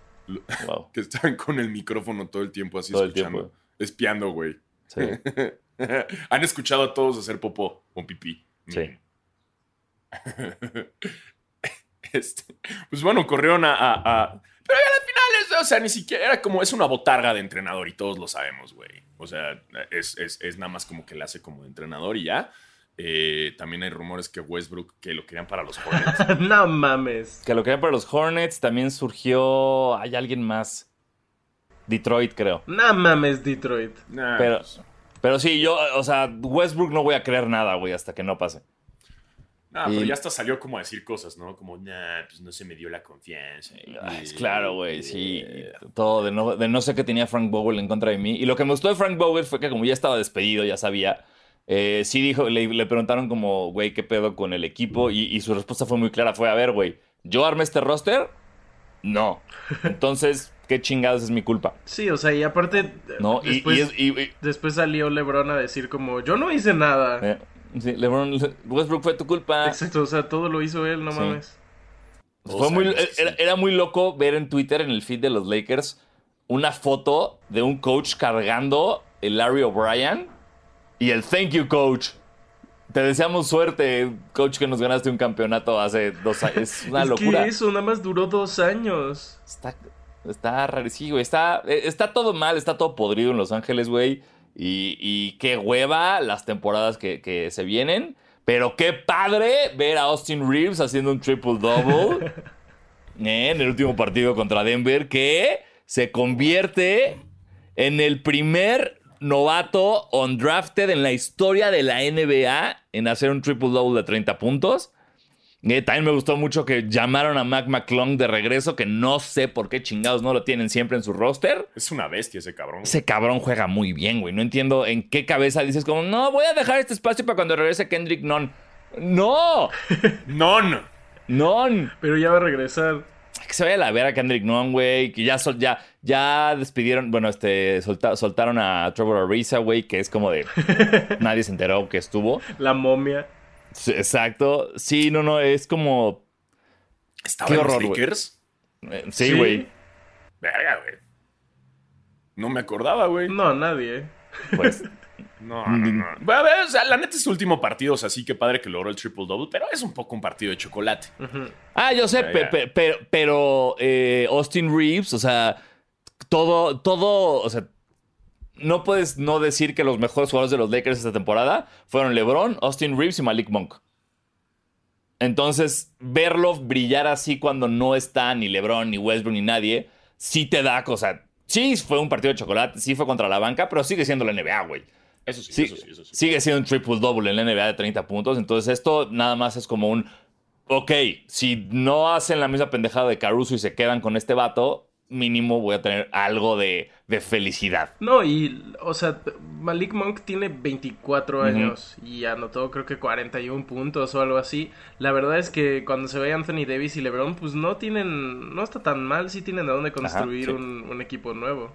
[SPEAKER 3] Wow.
[SPEAKER 2] que están con el micrófono todo el tiempo así
[SPEAKER 3] Todo el
[SPEAKER 2] escuchando.
[SPEAKER 3] tiempo.
[SPEAKER 2] Espiando, güey.
[SPEAKER 3] Sí.
[SPEAKER 2] Han escuchado a todos hacer popó o pipí.
[SPEAKER 3] Sí.
[SPEAKER 2] Este, pues bueno, corrieron a, a- a- Pero ya al final, es, o sea, ni siquiera era como... Es una botarga de entrenador y todos lo sabemos, güey. O sea, es, es- es nada más como que le hace como de entrenador y ya. Eh, también hay rumores que Westbrook que lo querían para los Hornets.
[SPEAKER 4] no mames.
[SPEAKER 3] Que lo querían para los Hornets. También surgió. Hay alguien más. Detroit, creo.
[SPEAKER 4] No mames, Detroit.
[SPEAKER 2] Nah,
[SPEAKER 3] Pero,
[SPEAKER 2] pues,
[SPEAKER 3] pero sí, yo, o sea, Westbrook no voy a creer nada, güey, hasta que no pase.
[SPEAKER 2] nah, pero
[SPEAKER 3] y-
[SPEAKER 2] ya hasta salió como a decir cosas, ¿no? Como, nah, pues no se me dio la confianza.
[SPEAKER 3] Ay, es claro, güey, sí. Todo de no, de no sé qué tenía Frank Vogel en contra de mí. Y lo que me gustó de Frank Vogel fue que como ya estaba despedido, ya sabía. eh, sí dijo, le, le preguntaron como, güey, ¿qué pedo con el equipo? Y, y su respuesta fue muy clara, fue, a ver, güey, ¿yo armé este roster? No. Entonces, ¿qué chingados es mi culpa?
[SPEAKER 4] Sí, o sea, y aparte.
[SPEAKER 3] ¿No? Y,
[SPEAKER 4] Después,
[SPEAKER 3] y es- y- y-
[SPEAKER 4] después salió LeBron a decir, como, yo no hice nada.
[SPEAKER 3] eh, sí, LeBron, Westbrook fue tu culpa.
[SPEAKER 4] Exacto, o sea, todo lo hizo él, no
[SPEAKER 3] Sí.
[SPEAKER 4] mames.
[SPEAKER 3] Fue muy, era, muy loco ver en Twitter, en el feed de los Lakers, una foto de un coach cargando el Larry O'Brien y el thank you, coach. Te deseamos suerte, coach, que nos ganaste un campeonato hace dos años. Es una
[SPEAKER 4] es
[SPEAKER 3] locura.
[SPEAKER 4] que eso nada más duró dos años.
[SPEAKER 3] Está, está rarísimo, güey. Está, eh, está todo mal, está todo podrido en Los Ángeles, güey. Y, y qué hueva las temporadas que, que se vienen. Pero qué padre ver a Austin Reeves haciendo un triple-double eh, en el último partido contra Denver, que se convierte en el primer novato undrafted en la historia de la NBA en hacer un triple-double de 30 puntos. Eh, también me gustó mucho que llamaron a Mac McClung de regreso, que no sé por qué chingados no lo tienen siempre en su roster.
[SPEAKER 2] Es una bestia ese cabrón.
[SPEAKER 3] Ese cabrón juega muy bien, güey. No entiendo en qué cabeza dices como, no, voy a dejar este espacio para cuando regrese Kendrick Non. ¡No!
[SPEAKER 2] Non.
[SPEAKER 3] ¡Non!
[SPEAKER 4] Pero ya va a regresar.
[SPEAKER 3] Que se vaya a la ver a Kendrick Non, güey. Que ya, sol- ya, ya despidieron, bueno, este, solta- soltaron a Trevor Ariza, güey, que es como de... nadie se enteró que estuvo.
[SPEAKER 4] La momia.
[SPEAKER 3] Sí, Exacto. Sí, no, no, es como...
[SPEAKER 2] ¿Estaba
[SPEAKER 3] Qué
[SPEAKER 2] en los
[SPEAKER 3] horror, güey.
[SPEAKER 2] Lakers?
[SPEAKER 3] eh, Sí, güey.
[SPEAKER 2] Verga, güey. No me acordaba, güey.
[SPEAKER 4] No, nadie. ¿eh?
[SPEAKER 3] Pues...
[SPEAKER 2] No, no, no. Bueno, a ver, o sea, la neta es su último partido, o sea, sí que padre que logró el triple double, pero es un poco un partido de chocolate.
[SPEAKER 3] Ah, yo sé, pe- pero, pero eh, Austin Reeves, o sea, todo, todo, o sea, no puedes no decir que los mejores jugadores de los Lakers esta temporada fueron LeBron, Austin Reeves y Malik Monk. Entonces, verlo brillar así cuando no está ni LeBron, ni Westbrook, ni nadie, sí te da cosa. Sí, fue un partido de chocolate, sí fue contra la banca, pero sigue siendo la NBA, güey.
[SPEAKER 2] Eso sí,
[SPEAKER 3] Sí,
[SPEAKER 2] eso sí, eso sí.
[SPEAKER 3] Sigue siendo un triple double en la NBA de 30 puntos. Entonces, esto nada más es como un. Ok, si no hacen la misma pendejada de Caruso y se quedan con este vato, mínimo voy a tener algo de, de felicidad.
[SPEAKER 4] No, y, o sea, Malik Monk tiene 24 años y anotó creo que 41 puntos o algo así. La verdad es que cuando se ve Anthony Davis y LeBron, pues no tienen, no está tan mal, sí tienen de dónde construir
[SPEAKER 3] sí.
[SPEAKER 4] un, un equipo nuevo.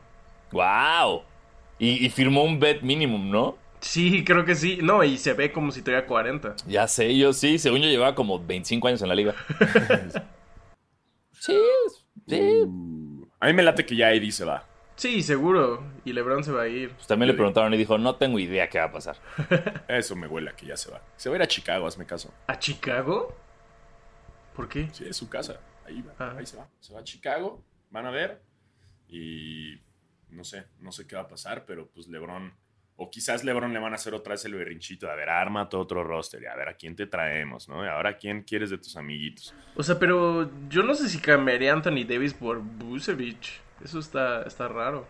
[SPEAKER 3] ¡Wow! Y, y firmó un bet minimum, ¿no?
[SPEAKER 4] Sí, creo que sí. No, y se ve como si tuviera 40.
[SPEAKER 3] Ya sé, yo sí. Según yo llevaba como 25 años en la liga. sí, sí.
[SPEAKER 2] A mí me late que ya Eddie se va.
[SPEAKER 1] Sí, seguro. Y LeBron se va a ir.
[SPEAKER 3] Pues también le preguntaron y dijo, no tengo idea qué va a pasar.
[SPEAKER 2] Eso me huele a que ya se va. Se va a ir a Chicago, hazme caso.
[SPEAKER 1] ¿A Chicago? ¿Por qué?
[SPEAKER 2] Sí, es su casa. Ahí va,
[SPEAKER 1] Ah.
[SPEAKER 2] ahí se va. Se va a Chicago, van a ver. Y no sé, no sé qué va a pasar, pero pues LeBron. O quizás LeBron le van a hacer otra vez el berrinchito. de, A ver, arma todo otro roster. Y a ver, ¿a quién te traemos? ¿no? Y ahora, ¿a quién quieres de tus amiguitos?
[SPEAKER 1] O sea, pero yo no sé si cambiaría a Anthony Davis por Busevich. Eso está, está raro.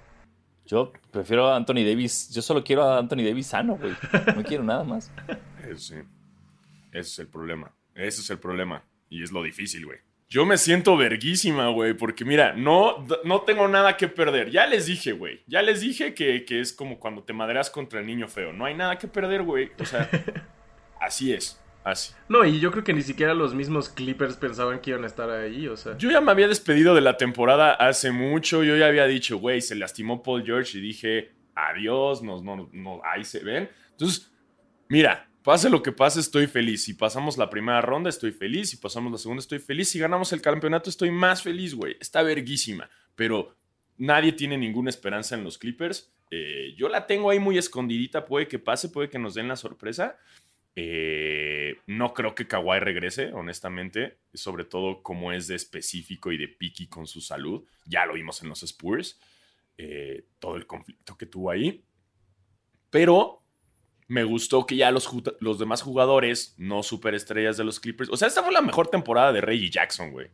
[SPEAKER 3] Yo prefiero a Anthony Davis. Yo solo quiero a Anthony Davis sano, güey. No quiero nada más.
[SPEAKER 2] Eso sí. Ese es el problema. Ese es el problema. Y es lo difícil, güey. Yo me siento verguísima, güey, porque mira, no, no tengo nada que perder. Ya les dije, güey. Ya les dije que, que es como cuando te madreas contra el niño feo. No hay nada que perder, güey. O sea, así es. Así.
[SPEAKER 1] No, y yo creo que ni siquiera los mismos Clippers pensaban que iban a estar ahí, o sea.
[SPEAKER 2] Yo ya me había despedido de la temporada hace mucho. Yo ya había dicho, güey, se lastimó Paul George y dije, adiós, no, no, no, ahí se ven. Entonces, mira, pase lo que pase, estoy feliz. Si pasamos la primera ronda, estoy feliz. Si pasamos la segunda, estoy feliz. Si ganamos el campeonato, estoy más feliz, güey. Está verguísima. Pero nadie tiene ninguna esperanza en los Clippers. Eh, yo la tengo ahí muy escondidita. Puede que pase, puede que nos den la sorpresa. Eh, no creo que Kawhi regrese, honestamente, sobre todo como es de específico y de picky con su salud. Ya lo vimos en los Spurs, eh, todo el conflicto que tuvo ahí. Pero me gustó que ya los, los demás jugadores, no superestrellas de los Clippers, o sea, esta fue la mejor temporada de Reggie Jackson, güey.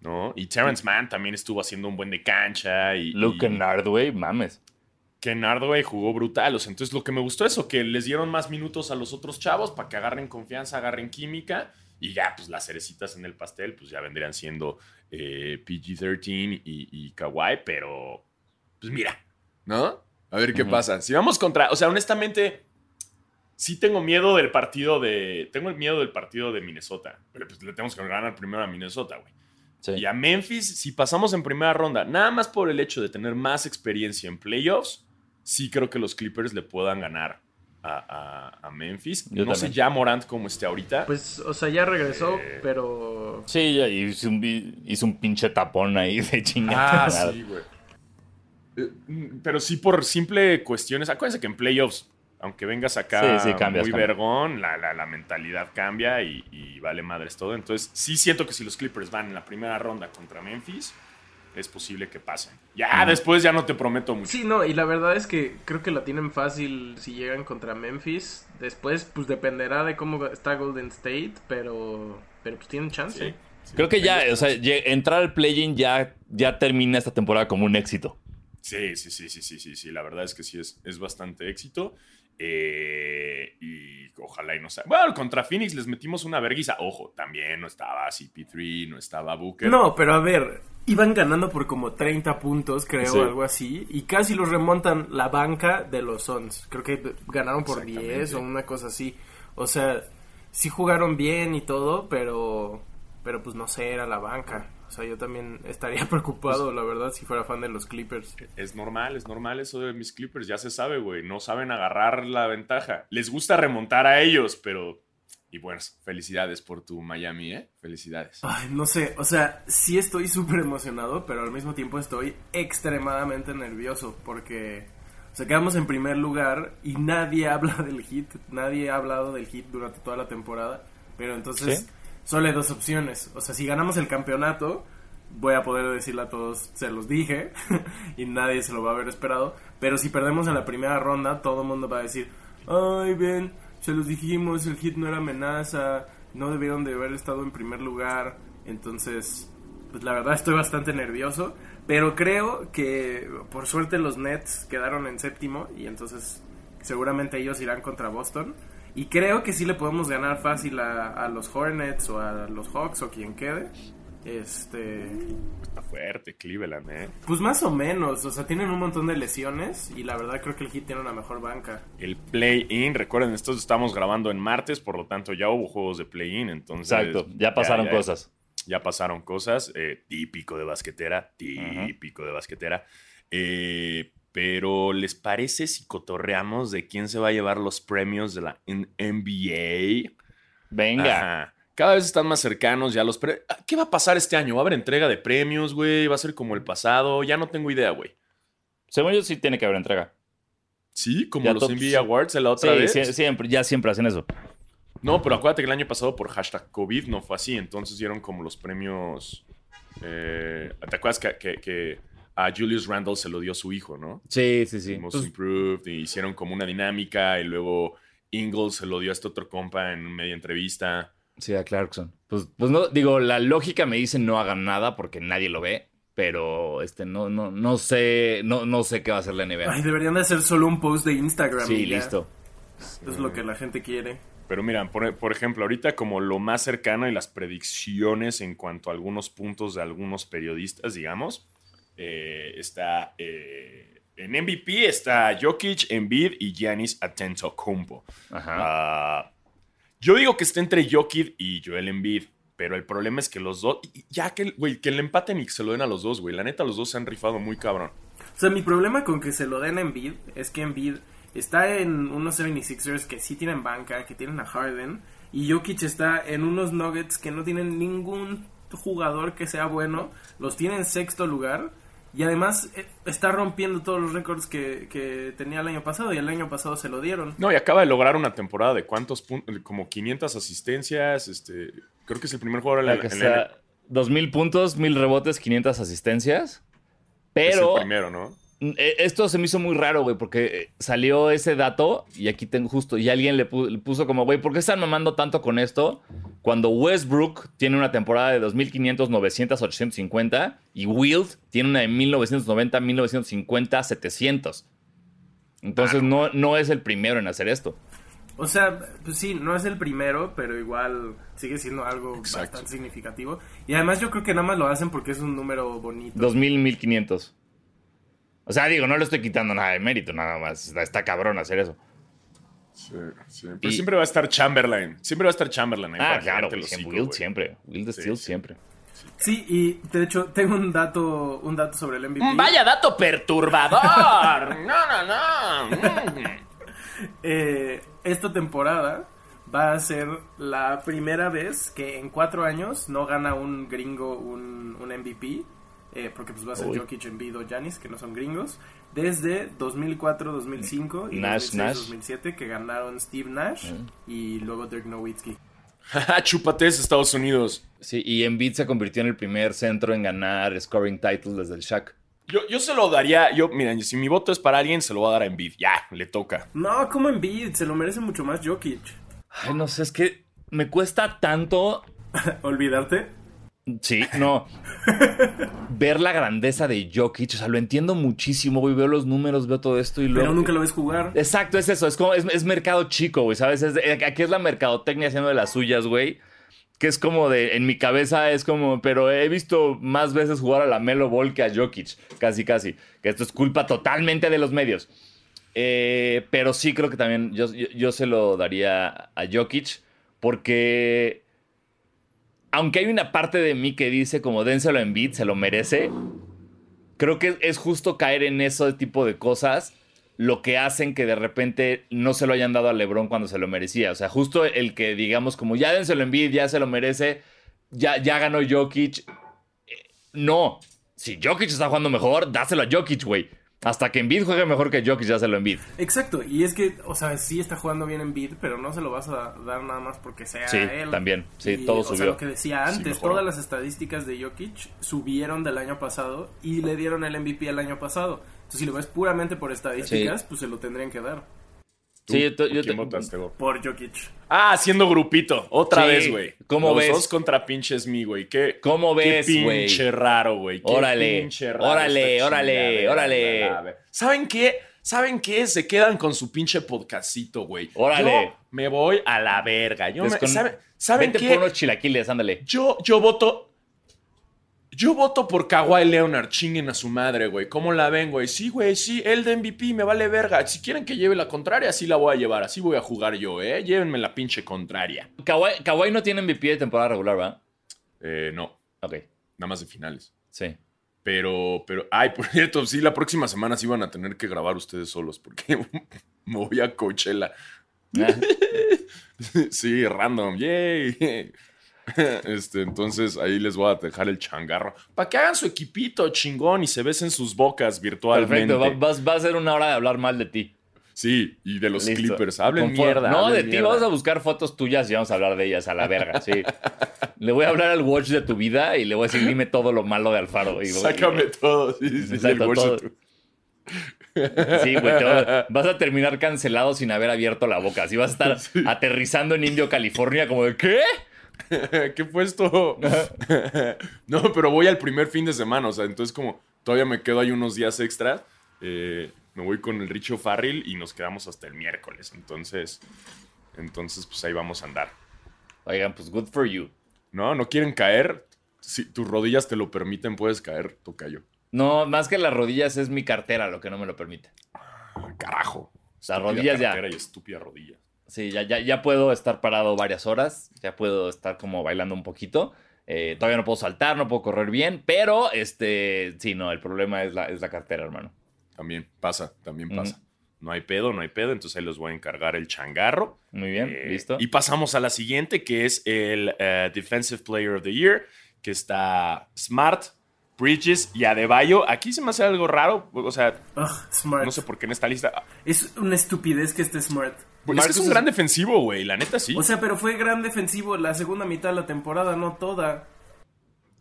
[SPEAKER 2] ¿No? Y Terrence Mann también estuvo haciendo un buen de cancha. Y,
[SPEAKER 3] Luke Kennard, güey, mames.
[SPEAKER 2] que Nardway jugó brutal. O sea, entonces lo que me gustó es eso, que les dieron más minutos a los otros chavos para que agarren confianza, agarren química. Y ya, pues las cerecitas en el pastel, pues ya vendrían siendo eh, PG-13 y, y Kawhi, pero pues mira, ¿no? A ver qué pasa. Si vamos contra, o sea, honestamente, sí tengo miedo del partido de, tengo el miedo del partido de Minnesota, pero pues le tenemos que ganar primero a Minnesota, güey.
[SPEAKER 3] Sí.
[SPEAKER 2] Y a Memphis, si pasamos en primera ronda, nada más por el hecho de tener más experiencia en playoffs, sí creo que los Clippers le puedan ganar a, a- a Memphis.
[SPEAKER 3] Yo
[SPEAKER 2] no sé ya Morant cómo esté ahorita.
[SPEAKER 1] Pues, o sea, ya regresó,
[SPEAKER 2] Eh.
[SPEAKER 1] pero.
[SPEAKER 3] Sí, ya hizo un, vi- hizo un pinche tapón ahí de chingada.
[SPEAKER 2] ah, sí, güey. Eh, Pero sí por simple cuestiones. Acuérdense que en playoffs, aunque vengas acá
[SPEAKER 3] Sí, sí, cambias,
[SPEAKER 2] muy
[SPEAKER 3] cambias.
[SPEAKER 2] vergón, la, la- la mentalidad cambia y, y vale madres todo. Entonces, sí siento que si los Clippers van en la primera ronda contra Memphis, es posible que pasen. Ya después ya no te prometo mucho.
[SPEAKER 1] Sí, no, y la verdad es que creo que la tienen fácil si llegan contra Memphis. Después, pues dependerá de cómo está Golden State, pero. Pero pues tienen chance.
[SPEAKER 2] Sí, sí.
[SPEAKER 3] Creo que ya, o sea, entrar al play-in ya, ya termina esta temporada como un éxito.
[SPEAKER 2] Sí, sí, sí, sí, sí, sí, sí. La verdad es que sí es, es bastante éxito. Eh, y ojalá y no sea. Bueno, contra Phoenix les metimos una verguiza. Ojo, también no estaba CP3, no estaba Booker.
[SPEAKER 1] No, pero a ver, iban ganando por como 30 puntos, creo,
[SPEAKER 3] Sí.
[SPEAKER 1] algo así, y casi los remontan la banca de los Suns. Creo que ganaron por
[SPEAKER 2] Exactamente.
[SPEAKER 1] 10 o una cosa así. O sea, sí jugaron bien y todo, pero pero pues no sé, era la banca. O sea, yo también estaría preocupado, la verdad, si fuera fan de los Clippers.
[SPEAKER 2] Es normal, es normal eso de mis Clippers. Ya se sabe, güey. No saben agarrar la ventaja. Les gusta remontar a ellos, pero. Y bueno, felicidades por tu Miami, ¿eh? Felicidades.
[SPEAKER 1] Ay, no sé, o sea, sí estoy súper emocionado, pero al mismo tiempo estoy extremadamente nervioso porque, o sea, quedamos en primer lugar y nadie habla del hit, nadie ha hablado del hit durante toda la temporada, pero entonces
[SPEAKER 3] ¿Sí?
[SPEAKER 1] Solo hay dos opciones, o sea, si ganamos el campeonato, voy a poder decirle a todos, se los dije, y nadie se lo va a haber esperado, pero si perdemos en la primera ronda, todo el mundo va a decir, ay, ven, se los dijimos, el hit no era amenaza, no debieron de haber estado en primer lugar, entonces, pues la verdad estoy bastante nervioso, pero creo que por suerte los Nets quedaron en séptimo y entonces seguramente ellos irán contra Boston. Y creo que sí le podemos ganar fácil a, a los Hornets o a los Hawks o quien quede. Este,
[SPEAKER 2] Está fuerte, Cleveland, ¿eh?
[SPEAKER 1] pues más o menos, o sea, tienen un montón de lesiones y la verdad creo que el Heat tiene una mejor banca.
[SPEAKER 2] El play-in, recuerden, estos estamos grabando en martes, por lo tanto ya hubo juegos de play-in, entonces...
[SPEAKER 3] Exacto, ya pasaron
[SPEAKER 2] ya-
[SPEAKER 3] cosas.
[SPEAKER 2] Ya pasaron cosas, eh, típico de basquetera, típico de basquetera. Eh, pero, ¿les parece si cotorreamos de quién se va a llevar los premios de la NBA?
[SPEAKER 3] Venga.
[SPEAKER 2] Ajá. cada vez están más cercanos ya los pre- Ah, ¿Qué va a pasar este año? ¿Va a haber entrega de premios, güey? ¿Va a ser como el pasado? Ya no tengo idea, güey.
[SPEAKER 3] Según yo sí tiene que haber entrega.
[SPEAKER 2] Sí, como
[SPEAKER 3] Ya
[SPEAKER 2] los NBA Awards la otra
[SPEAKER 3] Sí,
[SPEAKER 2] vez.
[SPEAKER 3] sie- siempre, ya siempre hacen eso.
[SPEAKER 2] No, pero acuérdate que el año pasado por hashtag COVID no fue así. Entonces dieron como los premios. eh, ¿Te acuerdas que, que- que a Julius Randle se lo dio su hijo, no?
[SPEAKER 3] Sí, sí, sí.
[SPEAKER 2] Most
[SPEAKER 3] Pues,
[SPEAKER 2] Improved. Y hicieron como una dinámica. Y luego Ingles se lo dio a este otro compa en media entrevista.
[SPEAKER 3] sí, a Clarkson. Pues, pues no, digo, la lógica me dice no hagan nada porque nadie lo ve. Pero este, no, no, no sé, no, no sé qué va a hacer la NBA.
[SPEAKER 1] Ay, deberían de hacer solo un post de Instagram.
[SPEAKER 3] sí,
[SPEAKER 1] y
[SPEAKER 3] listo.
[SPEAKER 1] Es lo que la gente quiere.
[SPEAKER 2] Pero miran, por, por ejemplo, ahorita como lo más cercano y las predicciones en cuanto a algunos puntos de algunos periodistas, digamos, eh, está eh, en MVP está Jokic, Embiid y Giannis Antetokounmpo.
[SPEAKER 3] Ajá.
[SPEAKER 2] Ah, yo digo que está entre Jokic y Joel Embiid, pero el problema es que los dos, ya que, güey, que le empaten y que se lo den a los dos, güey. La neta, los dos se han rifado muy cabrón.
[SPEAKER 1] O sea, mi problema con que se lo den a Embiid es que Embiid está en unos 76ers que sí tienen banca, que tienen a Harden, y Jokic está en unos Nuggets que no tienen ningún jugador que sea bueno, los tiene en sexto lugar, y además eh, está rompiendo todos los récords que, que tenía el año pasado, y el año pasado se lo dieron.
[SPEAKER 2] No, y acaba de lograr una temporada de cuántos puntos, como 500 asistencias, este, creo que es el primer jugador en la,
[SPEAKER 3] La que
[SPEAKER 2] en la-
[SPEAKER 3] está 2000 puntos, 1000 rebotes, 500 asistencias.
[SPEAKER 2] es
[SPEAKER 3] Pero
[SPEAKER 2] el primero, ¿no?
[SPEAKER 3] Eh, esto se me hizo muy raro, güey, porque eh, salió ese dato y aquí tengo justo, y alguien le, pu- le puso como, güey, ¿por qué están mamando tanto con esto? Cuando Westbrook tiene una temporada de 2500, 900, 850 y Wild tiene una de 1990, 1950, 700. Entonces no, no es el primero en hacer esto.
[SPEAKER 1] O sea, pues sí, no es el primero, pero igual sigue siendo algo
[SPEAKER 2] Exacto.
[SPEAKER 1] bastante significativo. Y además yo creo que nada más lo hacen porque es un número bonito.
[SPEAKER 3] 2000, 1500. O sea, digo, no le estoy quitando nada de mérito, nada más. Está, está cabrón hacer eso.
[SPEAKER 2] Sí, sí. Pero
[SPEAKER 3] Y-
[SPEAKER 2] siempre va a estar Chamberlain. Siempre va a estar Chamberlain. ahí
[SPEAKER 3] Ah, claro, siempre, Wild siempre. Wild
[SPEAKER 2] Sí,
[SPEAKER 3] Steel
[SPEAKER 2] sí.
[SPEAKER 3] siempre.
[SPEAKER 1] Sí, y de hecho tengo un dato, un dato sobre el MVP.
[SPEAKER 2] dato perturbador. no, no, no.
[SPEAKER 1] Eh, esta temporada va a ser la primera vez que en cuatro años no gana un gringo un, un MVP. Eh, porque pues va a ser
[SPEAKER 3] Uy.
[SPEAKER 1] Jokic, Embiid o Giannis, que no son gringos. Desde 2004-2005 y
[SPEAKER 3] Nash, Nash.
[SPEAKER 1] 2006-2007 que ganaron Steve Nash y luego Dirk Nowitzki.
[SPEAKER 2] Chúpate ese Estados Unidos.
[SPEAKER 3] Sí, y Embiid se convirtió en el primer centro en ganar scoring title desde el Shaq.
[SPEAKER 2] Yo, yo se lo daría. Yo, miren, si mi voto es para alguien, se lo voy a dar a Embiid. Ya, le toca.
[SPEAKER 1] No, como Embiid, se lo merece mucho más Jokic.
[SPEAKER 3] Ay, no sé, es que me cuesta tanto.
[SPEAKER 1] ¿Olvidarte?
[SPEAKER 3] Sí, no. ver la grandeza de Jokic. O sea, lo entiendo muchísimo, güey. Veo los números, veo todo esto y luego.
[SPEAKER 1] Pero nunca lo ves jugar.
[SPEAKER 3] Exacto, es eso. Es como, es, es mercado chico, güey, ¿sabes? Es de- aquí es la mercadotecnia haciendo de las suyas, güey. Que es como de, en mi cabeza es como, pero he visto más veces jugar a la Melo Ball que a Jokic, casi, casi. Que esto es culpa totalmente de los medios. Eh, pero sí creo que también yo, yo, yo se lo daría a Jokic, porque aunque hay una parte de mí que dice como dénselo en beat, se lo merece, creo que es justo caer en ese tipo de cosas lo que hacen que de repente no se lo hayan dado a LeBron cuando se lo merecía. O sea, justo el que digamos como ya dénselo en beat, ya se lo merece, ya, ya ganó Jokic. Eh, No, si Jokic está jugando mejor, dáselo a Jokic, güey. Hasta que Embiid juegue mejor que Jokic, dáselo a Embiid.
[SPEAKER 1] Exacto, y es que, o sea, sí está jugando bien en beat, pero no se lo vas a dar nada más porque sea
[SPEAKER 3] Sí,
[SPEAKER 1] él.
[SPEAKER 3] también. Sí,
[SPEAKER 1] Y,
[SPEAKER 3] todo
[SPEAKER 1] o sea,
[SPEAKER 3] subió.
[SPEAKER 1] lo que decía
[SPEAKER 2] Sí,
[SPEAKER 1] antes, todas las estadísticas de Jokic subieron del año pasado y le dieron el MVP el año pasado. Entonces, si lo ves puramente por estadísticas, pues se lo tendrían que dar.
[SPEAKER 2] ¿Tú,
[SPEAKER 3] Sí, yo te- yo te-
[SPEAKER 2] votaste, Bob?
[SPEAKER 1] Por Jokic.
[SPEAKER 2] Ah, haciendo grupito. Otra
[SPEAKER 3] Sí,
[SPEAKER 2] vez, güey.
[SPEAKER 3] ¿cómo
[SPEAKER 2] Los
[SPEAKER 3] ves?
[SPEAKER 2] dos contra pinches mi, güey. ¿Qué,
[SPEAKER 3] ¿Cómo ves,
[SPEAKER 2] Qué
[SPEAKER 3] güey?
[SPEAKER 2] pinche raro, güey. Qué
[SPEAKER 3] Órale,
[SPEAKER 2] pinche raro
[SPEAKER 3] órale, órale, órale.
[SPEAKER 2] a ver. ¿Saben qué? ¿Saben qué? Se quedan con su pinche podcastito, güey.
[SPEAKER 3] Órale.
[SPEAKER 2] Yo me voy a la verga. Yo me-
[SPEAKER 3] Descon-
[SPEAKER 2] ¿saben, ¿saben
[SPEAKER 3] Vete
[SPEAKER 2] qué?
[SPEAKER 3] por unos chilaquiles, ándale.
[SPEAKER 2] Yo, yo voto. Yo voto por Kawhi Leonard. Chinguen a su madre, güey. ¿Cómo la ven, güey? Sí, güey, sí. El de MVP me vale verga. Si quieren que lleve la contraria, así la voy a llevar. Así voy a jugar yo, ¿eh? Llévenme la pinche contraria.
[SPEAKER 3] Kawhi, Kawhi no tiene MVP de temporada regular, ¿verdad?
[SPEAKER 2] Eh, no.
[SPEAKER 3] Ok,
[SPEAKER 2] Nada más de finales.
[SPEAKER 3] sí.
[SPEAKER 2] Pero, pero, ay, por cierto, sí, la próxima semana sí van a tener que grabar ustedes solos porque me voy a Coachella.
[SPEAKER 3] Ah,
[SPEAKER 2] Sí, random, yay. Este, entonces ahí les voy a dejar el changarro. Para que hagan su equipito chingón y se besen sus bocas virtualmente.
[SPEAKER 3] Perfecto, va, a ser una hora de hablar mal de ti.
[SPEAKER 2] Sí, y de los
[SPEAKER 3] Listo.
[SPEAKER 2] Clippers. Hablen
[SPEAKER 3] Con
[SPEAKER 2] mierda.
[SPEAKER 3] No,
[SPEAKER 2] hablen
[SPEAKER 3] de ti vamos a buscar fotos tuyas y vamos a hablar de ellas a la verga, sí. le voy a hablar al watch de tu vida y le voy a decir, dime todo lo malo de Alfaro. Y,
[SPEAKER 2] Sácame todo. Sí, sí, sí,
[SPEAKER 3] Exacto,
[SPEAKER 2] el
[SPEAKER 3] todo. Sí, güey, vas a terminar cancelado sin haber abierto la boca. Así vas a estar aterrizando en Indio, California, como de, ¿qué?
[SPEAKER 2] ¿Qué fue esto? no, pero voy al primer fin de semana. O sea, entonces como todavía me quedo ahí unos días extras. eh, me voy con el Richo Farrell y nos quedamos hasta el miércoles. Entonces, entonces pues ahí vamos a andar.
[SPEAKER 3] Oigan, pues good for you.
[SPEAKER 2] ¿No? ¿No quieren caer? Si tus rodillas te lo permiten, puedes caer, tocayo.
[SPEAKER 3] No, más que las rodillas es mi cartera lo que no me lo permite.
[SPEAKER 2] Carajo.
[SPEAKER 3] Las rodillas ya.
[SPEAKER 2] cartera Y estúpida rodilla.
[SPEAKER 3] Sí, ya, ya, ya puedo estar parado varias horas, ya puedo estar como bailando un poquito. Eh, todavía no puedo saltar, no puedo correr bien, pero este, sí, no, el problema es la, es la cartera, hermano.
[SPEAKER 2] También pasa, también pasa. No hay pedo, no hay pedo. Entonces ahí les voy a encargar el changarro.
[SPEAKER 3] Muy bien,
[SPEAKER 2] Eh,
[SPEAKER 3] listo.
[SPEAKER 2] Y pasamos a la siguiente, que es el eh, Defensive Player of the Year, que está Smart, Bridges y Adebayo. Aquí se me hace algo raro, o sea,
[SPEAKER 1] Ugh, smart.
[SPEAKER 2] no sé por qué en esta lista.
[SPEAKER 1] Es una estupidez que esté smart.
[SPEAKER 2] Es que es
[SPEAKER 3] Marcus
[SPEAKER 2] un
[SPEAKER 3] es-
[SPEAKER 2] gran defensivo, güey, la neta sí.
[SPEAKER 1] O sea, pero fue gran defensivo la segunda mitad de la temporada, no toda.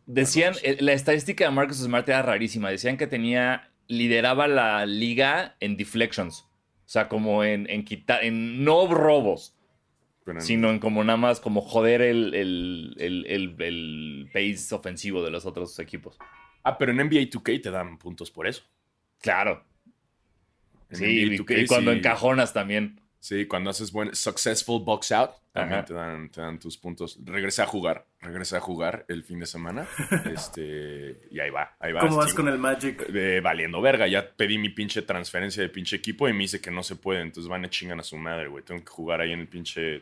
[SPEAKER 3] Decían, eh, la estadística de Marcus Smart era rarísima. Decían que tenía, lideraba la liga en deflections. O sea, como en, en quitar, en no robos, sino en como nada más como joder el, el, el, el, el pace ofensivo de los otros equipos.
[SPEAKER 2] Ah, pero en NBA 2K te dan puntos por eso.
[SPEAKER 3] Claro.
[SPEAKER 2] En
[SPEAKER 3] Sí,
[SPEAKER 2] NBA
[SPEAKER 3] y,
[SPEAKER 2] 2K
[SPEAKER 3] y cuando
[SPEAKER 2] sí-
[SPEAKER 3] encajonas también.
[SPEAKER 2] Sí, cuando haces buen successful box out, también te dan, te dan tus puntos. Regresé a jugar, regresé a jugar el fin de semana. este, y ahí va, ahí va.
[SPEAKER 1] ¿Cómo vas con el Magic?
[SPEAKER 2] valiendo verga. Ya pedí mi pinche transferencia de pinche equipo y me dice que no se puede. Entonces van a chingan a su madre, güey. Tengo que jugar ahí en el pinche.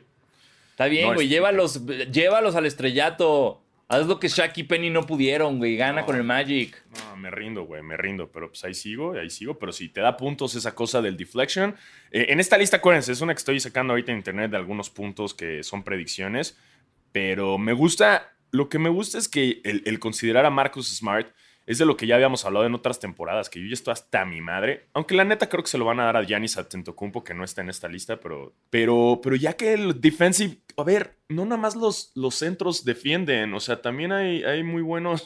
[SPEAKER 3] Está bien,
[SPEAKER 2] No,
[SPEAKER 3] güey,
[SPEAKER 2] es-
[SPEAKER 3] llévalos, llévalos al estrellato. Haz lo que Shaq y Penny no pudieron, güey. Gana
[SPEAKER 2] No.
[SPEAKER 3] con el Magic.
[SPEAKER 2] No, me rindo, güey, me rindo. Pero pues ahí sigo, ahí sigo. Pero si te da puntos esa cosa del deflection. eh, en esta lista, acuérdense, es una que estoy sacando ahorita en internet de algunos puntos que son predicciones. Pero me gusta. Lo que me gusta es que el, el considerar a Marcus Smart es de lo que ya habíamos hablado en otras temporadas, que yo ya estoy hasta mi madre. Aunque la neta creo que se lo van a dar a Giannis Antetokounmpo, que no está en esta lista, pero, pero, pero ya que el defensive, a ver, no nada más los, los centros defienden, o sea, también hay, hay muy buenos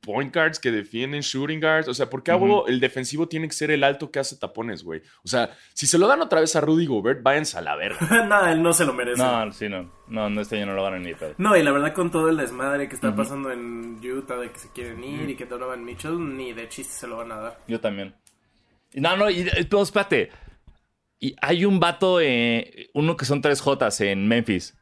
[SPEAKER 2] point guards que defienden, shooting guards, o sea, ¿por qué hago el defensivo tiene que ser el alto que hace tapones, güey? O sea, si se lo dan otra vez a Rudy Gobert, váyanse a la verga.
[SPEAKER 1] Nada, él no se lo merece. No.
[SPEAKER 3] No, sí, no. No, no, este año no lo ganan ni de pedo.
[SPEAKER 1] y la verdad con todo el desmadre que está pasando en Utah de que se quieren ir y que Donovan Mitchell, ni de chiste se lo van a dar.
[SPEAKER 3] Yo también. No, no, y, eh, no, espérate. Y hay un vato, eh, uno que son tres Jotas en Memphis,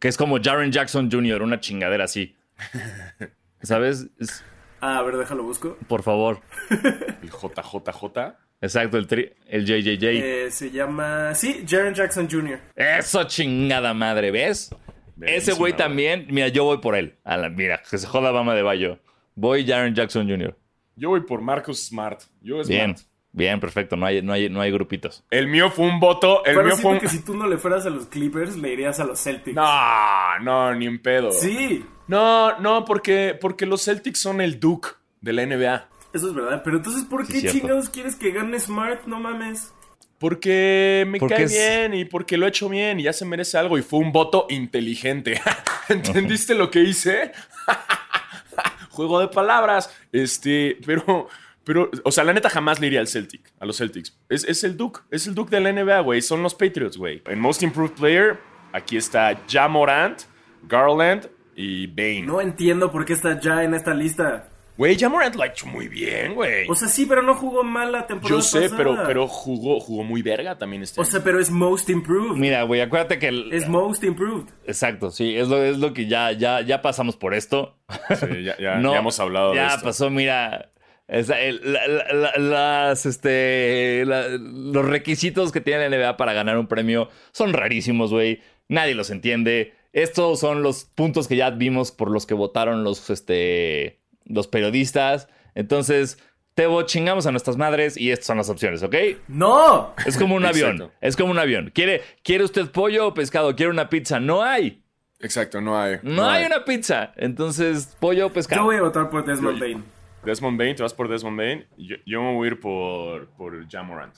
[SPEAKER 3] que es como Jaren Jackson Jr., una chingadera así. ¿Sabes? Es-
[SPEAKER 1] Ah, a ver, déjalo busco.
[SPEAKER 3] por favor.
[SPEAKER 2] El JJJ.
[SPEAKER 3] Exacto, el, tri- el JJJ.
[SPEAKER 1] Eh, se llama... Sí, Jaren Jackson Jr.
[SPEAKER 3] Eso chingada madre, ¿ves? Ese güey también, mira, yo voy por él. A la- mira, que se joda Bama de Bayo. Voy Jaren Jackson Jr.
[SPEAKER 2] Yo voy por Marcus Smart. Yo Smart.
[SPEAKER 3] Bien, bien, perfecto. No hay, no hay, no hay grupitos.
[SPEAKER 2] El mío fue un voto. El
[SPEAKER 1] Pero
[SPEAKER 2] mío fue un.
[SPEAKER 1] porque si tú no le fueras a los Clippers, le irías a los Celtics.
[SPEAKER 2] No, no, ni en pedo.
[SPEAKER 1] Sí,
[SPEAKER 2] No, no, porque, porque los Celtics son el Duke de la NBA.
[SPEAKER 1] eso es verdad. Pero entonces, ¿por qué chingados quieres que gane Smart? No mames.
[SPEAKER 2] Porque me
[SPEAKER 3] Porque
[SPEAKER 2] cae
[SPEAKER 3] es-
[SPEAKER 2] bien y porque lo he hecho bien y ya se merece algo. Y fue un voto inteligente. ¿Entendiste lo que hice? Juego de palabras. Este, pero, pero, o sea, la neta jamás le iría al Celtic, a los Celtics. Es, es el Duke, es el Duke de la NBA, güey. Son los Patriots, güey. En Most Improved Player, aquí está Ja Morant, Garland y Bane.
[SPEAKER 1] No entiendo por qué está ya en esta lista.
[SPEAKER 2] Güey, Ja Morant lo ha hecho muy bien, güey.
[SPEAKER 1] O sea, sí, pero no jugó mal la temporada
[SPEAKER 2] Yo sé,
[SPEAKER 1] pasada.
[SPEAKER 2] pero, pero jugó, jugó muy verga también este
[SPEAKER 1] O sea, pero es most improved.
[SPEAKER 3] Mira, güey, acuérdate que... el-
[SPEAKER 1] Es most improved.
[SPEAKER 3] Exacto, sí, es lo, es lo que ya, ya, ya pasamos por esto.
[SPEAKER 2] Sí, ya, ya-
[SPEAKER 3] No,
[SPEAKER 2] ya hemos hablado
[SPEAKER 3] ya
[SPEAKER 2] de esto.
[SPEAKER 3] pasó, mira. Esa- el- la- la- la- las, este, la- los requisitos que tiene la NBA para ganar un premio son rarísimos, güey. Nadie los entiende. Estos son los puntos que ya vimos por los que votaron los, este, los periodistas. Entonces, Tebo, chingamos a nuestras madres y estas son las opciones, ¿ok?
[SPEAKER 1] ¡No!
[SPEAKER 3] Es como un avión.
[SPEAKER 2] Exacto.
[SPEAKER 3] Es como un avión. ¿Quiere, ¿Quiere usted pollo o pescado? ¿Quiere una pizza? No hay.
[SPEAKER 2] Exacto, no hay.
[SPEAKER 3] No, hay una pizza. Entonces, pollo, pescado.
[SPEAKER 1] Yo voy a votar por Desmond Bain.
[SPEAKER 2] Desmond Bain, te vas por Desmond Bain. Yo, yo me voy a ir por, por Jamorant.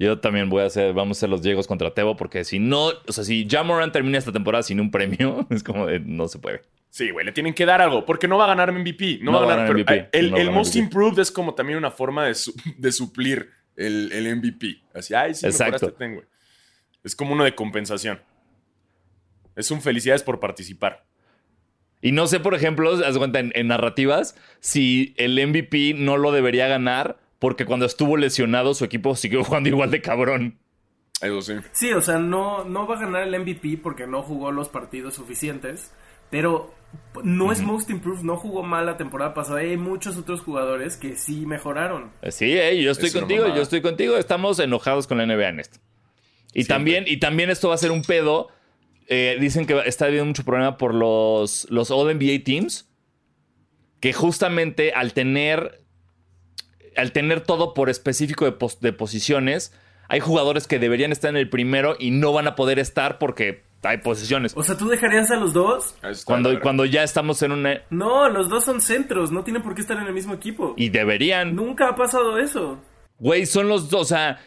[SPEAKER 3] Yo también voy a hacer, vamos a hacer los Diegos contra Tebo, porque si no, o sea, si Jamoran termina esta temporada sin un premio, es como de, no se puede.
[SPEAKER 2] Sí, güey, le tienen que dar algo, porque no va a ganar MVP. No,
[SPEAKER 3] No
[SPEAKER 2] va a ganar,
[SPEAKER 3] ganar
[SPEAKER 2] pero,
[SPEAKER 3] MVP,
[SPEAKER 2] El,
[SPEAKER 3] no va a
[SPEAKER 2] el
[SPEAKER 3] ganar
[SPEAKER 2] Most
[SPEAKER 3] MVP.
[SPEAKER 2] Improved es como también una forma de, su- de suplir el, el MVP. Así, ay, sí,
[SPEAKER 3] Exacto.
[SPEAKER 2] mejoraste, ten, güey. Es como uno de compensación. Es un felicidades por participar.
[SPEAKER 3] Y no sé, por ejemplo, haz cuenta en, en narrativas, si el MVP no lo debería ganar porque cuando estuvo lesionado su equipo siguió jugando igual de cabrón.
[SPEAKER 2] Eso sí.
[SPEAKER 1] Sí, o sea, no, no va a ganar el MVP porque no jugó los partidos suficientes. Pero no es Most Improved, no jugó mal la temporada pasada. Hay muchos otros jugadores que sí mejoraron.
[SPEAKER 3] Eh, Sí, eh, yo estoy
[SPEAKER 2] Es
[SPEAKER 3] contigo, yo estoy contigo. Estamos enojados con la NBA en esto. Y también, y también esto va a ser un pedo. Eh, dicen que está habiendo mucho problema por los, los All NBA Teams. Que justamente al tener. Al tener todo por específico de, pos- de posiciones, hay jugadores que deberían estar en el primero y no van a poder estar porque hay posiciones.
[SPEAKER 1] O sea, ¿tú dejarías a los dos?
[SPEAKER 2] Está,
[SPEAKER 3] Cuando, cuando ya estamos en una.
[SPEAKER 1] No, los dos son centros, no tienen por qué estar en el mismo equipo.
[SPEAKER 3] Y deberían.
[SPEAKER 1] Nunca ha pasado eso.
[SPEAKER 3] Güey, son los dos. O sea,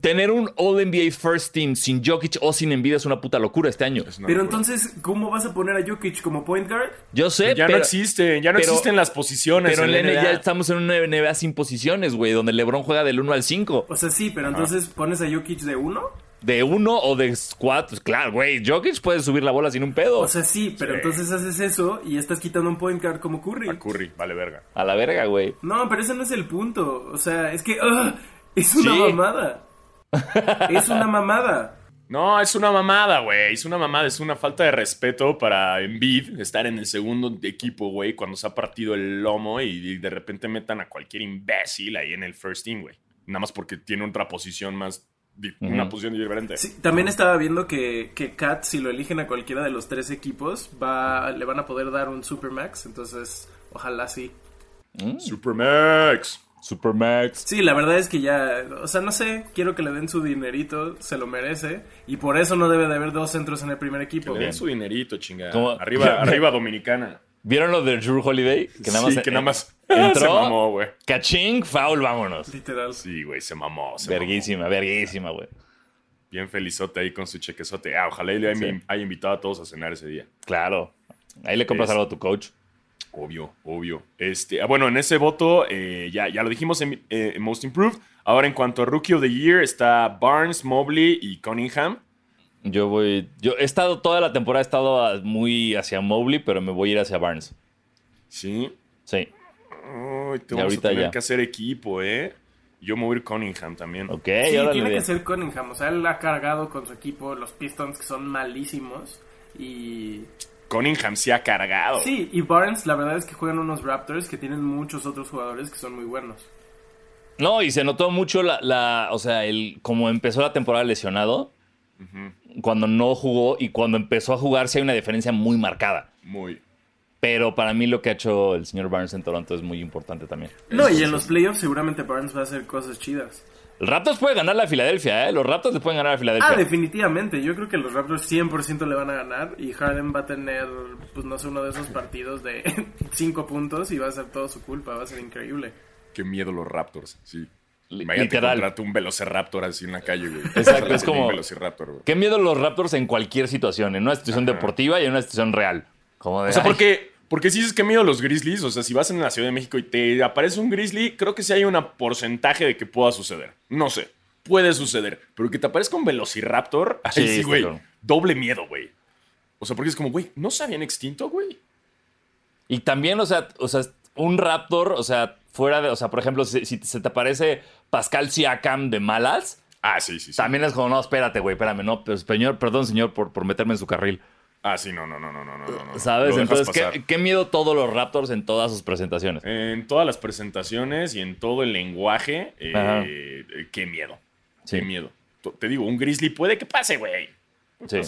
[SPEAKER 3] tener un All NBA First Team sin Jokic o sin Envidia es una puta locura este año.
[SPEAKER 2] Es
[SPEAKER 1] Pero
[SPEAKER 2] locura.
[SPEAKER 1] entonces, ¿cómo vas a poner a Jokic como point guard?
[SPEAKER 3] Yo sé,
[SPEAKER 2] Ya
[SPEAKER 3] pero,
[SPEAKER 2] no existe, ya no
[SPEAKER 3] pero-
[SPEAKER 2] existen las posiciones.
[SPEAKER 3] pero en la NBA
[SPEAKER 2] NBA.
[SPEAKER 3] estamos en una NBA sin posiciones, güey, donde LeBron juega del 1 al 5.
[SPEAKER 1] O sea, sí, pero entonces pones a Jokic de uno.
[SPEAKER 3] De 1 o de 4. Claro, güey, Jokic puede subir la bola sin un pedo.
[SPEAKER 1] O sea, sí, pero
[SPEAKER 2] Sí.
[SPEAKER 1] entonces haces eso y estás quitando un point guard como Curry.
[SPEAKER 2] A Curry, vale verga.
[SPEAKER 3] a la verga, güey.
[SPEAKER 1] No, pero ese no es el punto. O sea, es que es una
[SPEAKER 3] Sí.
[SPEAKER 1] mamada. es una mamada.
[SPEAKER 2] No, es una mamada, güey. Es una mamada, es una falta de respeto para Embiid estar en el segundo equipo, güey, cuando se ha partido el lomo y, de repente metan a cualquier imbécil ahí en el first team, güey. Nada más porque tiene otra posición más, una posición diferente.
[SPEAKER 1] Sí, también estaba viendo que, que Kat, si lo eligen a cualquiera de los tres equipos, va, le van a poder dar un Supermax. Entonces, ojalá sí.
[SPEAKER 2] Supermax.
[SPEAKER 3] Supermax.
[SPEAKER 1] Sí, la verdad es que ya, o sea, no sé, quiero que le den su dinerito, se lo merece. Y por eso no debe de haber dos centros en el primer equipo.
[SPEAKER 2] Que le den su dinerito, chingada.
[SPEAKER 3] ¿Cómo?
[SPEAKER 2] Arriba, arriba Dominicana.
[SPEAKER 3] ¿Vieron lo de Drew Holiday? Que nada más,
[SPEAKER 2] sí, que nada más
[SPEAKER 3] entró.
[SPEAKER 2] se mamó, güey.
[SPEAKER 3] Caching, foul, vámonos.
[SPEAKER 1] Literal.
[SPEAKER 2] Sí, güey, se mamó. Se
[SPEAKER 3] Verguísima, verguísima, güey.
[SPEAKER 2] Bien felizote ahí con su chequezote. Ah, ojalá y le haya,
[SPEAKER 3] Sí.
[SPEAKER 2] invitado a todos a cenar ese día.
[SPEAKER 3] Claro. Ahí le compras
[SPEAKER 2] Es-
[SPEAKER 3] algo a tu coach.
[SPEAKER 2] Obvio, obvio. Este, ah, bueno, en ese voto, eh, ya, ya lo dijimos en, eh, en Most Improved. Ahora, en cuanto a Rookie of the Year, está Barnes, Mobley y Cunningham.
[SPEAKER 3] Yo voy. Yo he estado toda la temporada, he estado a- muy hacia Mobley, pero me voy a ir hacia Barnes.
[SPEAKER 2] Sí.
[SPEAKER 3] Sí.
[SPEAKER 2] Uy, te
[SPEAKER 3] Y
[SPEAKER 2] vamos a
[SPEAKER 3] ahorita
[SPEAKER 2] tener
[SPEAKER 3] ya.
[SPEAKER 2] que hacer equipo, ¿eh? Yo me voy a ir Cunningham también.
[SPEAKER 3] Ok,
[SPEAKER 1] Sí, tiene que ser Cunningham. O sea, él ha cargado con su equipo los Pistons que son malísimos. Y.
[SPEAKER 2] Cunningham sí ha cargado.
[SPEAKER 1] Sí, y Barnes, la verdad es que juegan unos Raptors que tienen muchos otros jugadores que son muy buenos.
[SPEAKER 3] No, y se notó mucho la, la- o sea, el como empezó la temporada lesionado, cuando no jugó y cuando empezó a jugar sí hay una diferencia muy marcada.
[SPEAKER 2] Muy.
[SPEAKER 3] Pero para mí lo que ha hecho el señor Barnes en Toronto es muy importante también.
[SPEAKER 1] No, y en los playoffs seguramente Barnes va a hacer cosas chidas.
[SPEAKER 3] Raptors puede ganar la Filadelfia, ¿eh? Los Raptors le pueden ganar a Filadelfia.
[SPEAKER 1] Ah, definitivamente. Yo creo que los Raptors 100% le van a ganar. Y Harden va a tener, pues no sé, uno de esos partidos de 5 puntos y va a ser todo su culpa. Va a ser increíble.
[SPEAKER 2] Qué miedo los Raptors, sí. Imagínate encontrarte un Velociraptor así en la calle, güey.
[SPEAKER 3] Exacto, es como-
[SPEAKER 2] Un Velociraptor, güey.
[SPEAKER 3] Qué miedo los Raptors en cualquier situación, en una situación deportiva y en una situación real. Como de,
[SPEAKER 2] O sea,
[SPEAKER 3] ay,
[SPEAKER 2] porque, porque si dices que miedo los Grizzlies, o sea, si vas en la Ciudad de México y te aparece un Grizzly, creo que sí hay un porcentaje de que pueda suceder. No sé, puede suceder. Pero que te aparezca un Velociraptor, ahí
[SPEAKER 3] Sí,
[SPEAKER 2] güey. doble miedo, güey. O sea, porque es como, güey, ¿no se habían extinto, güey?
[SPEAKER 3] Y también, o sea, o sea, un Raptor, o sea, fuera de, o sea, por ejemplo, si, si se te aparece Pascal Siakam de malas,
[SPEAKER 2] Ah, sí, sí, sí.
[SPEAKER 3] también es como, no, espérate, güey, espérame, no, pues, señor, perdón, señor, por, por meterme en su carril.
[SPEAKER 2] Ah, sí, no, no, no, no, no, no, no.
[SPEAKER 3] ¿Sabes? Entonces, ¿qué, qué miedo todos los Raptors en todas sus presentaciones.
[SPEAKER 2] En todas las presentaciones y en todo el lenguaje, eh, qué miedo.
[SPEAKER 3] Sí.
[SPEAKER 2] Qué miedo. Te digo, un Grizzly puede que pase, güey.
[SPEAKER 3] Sí.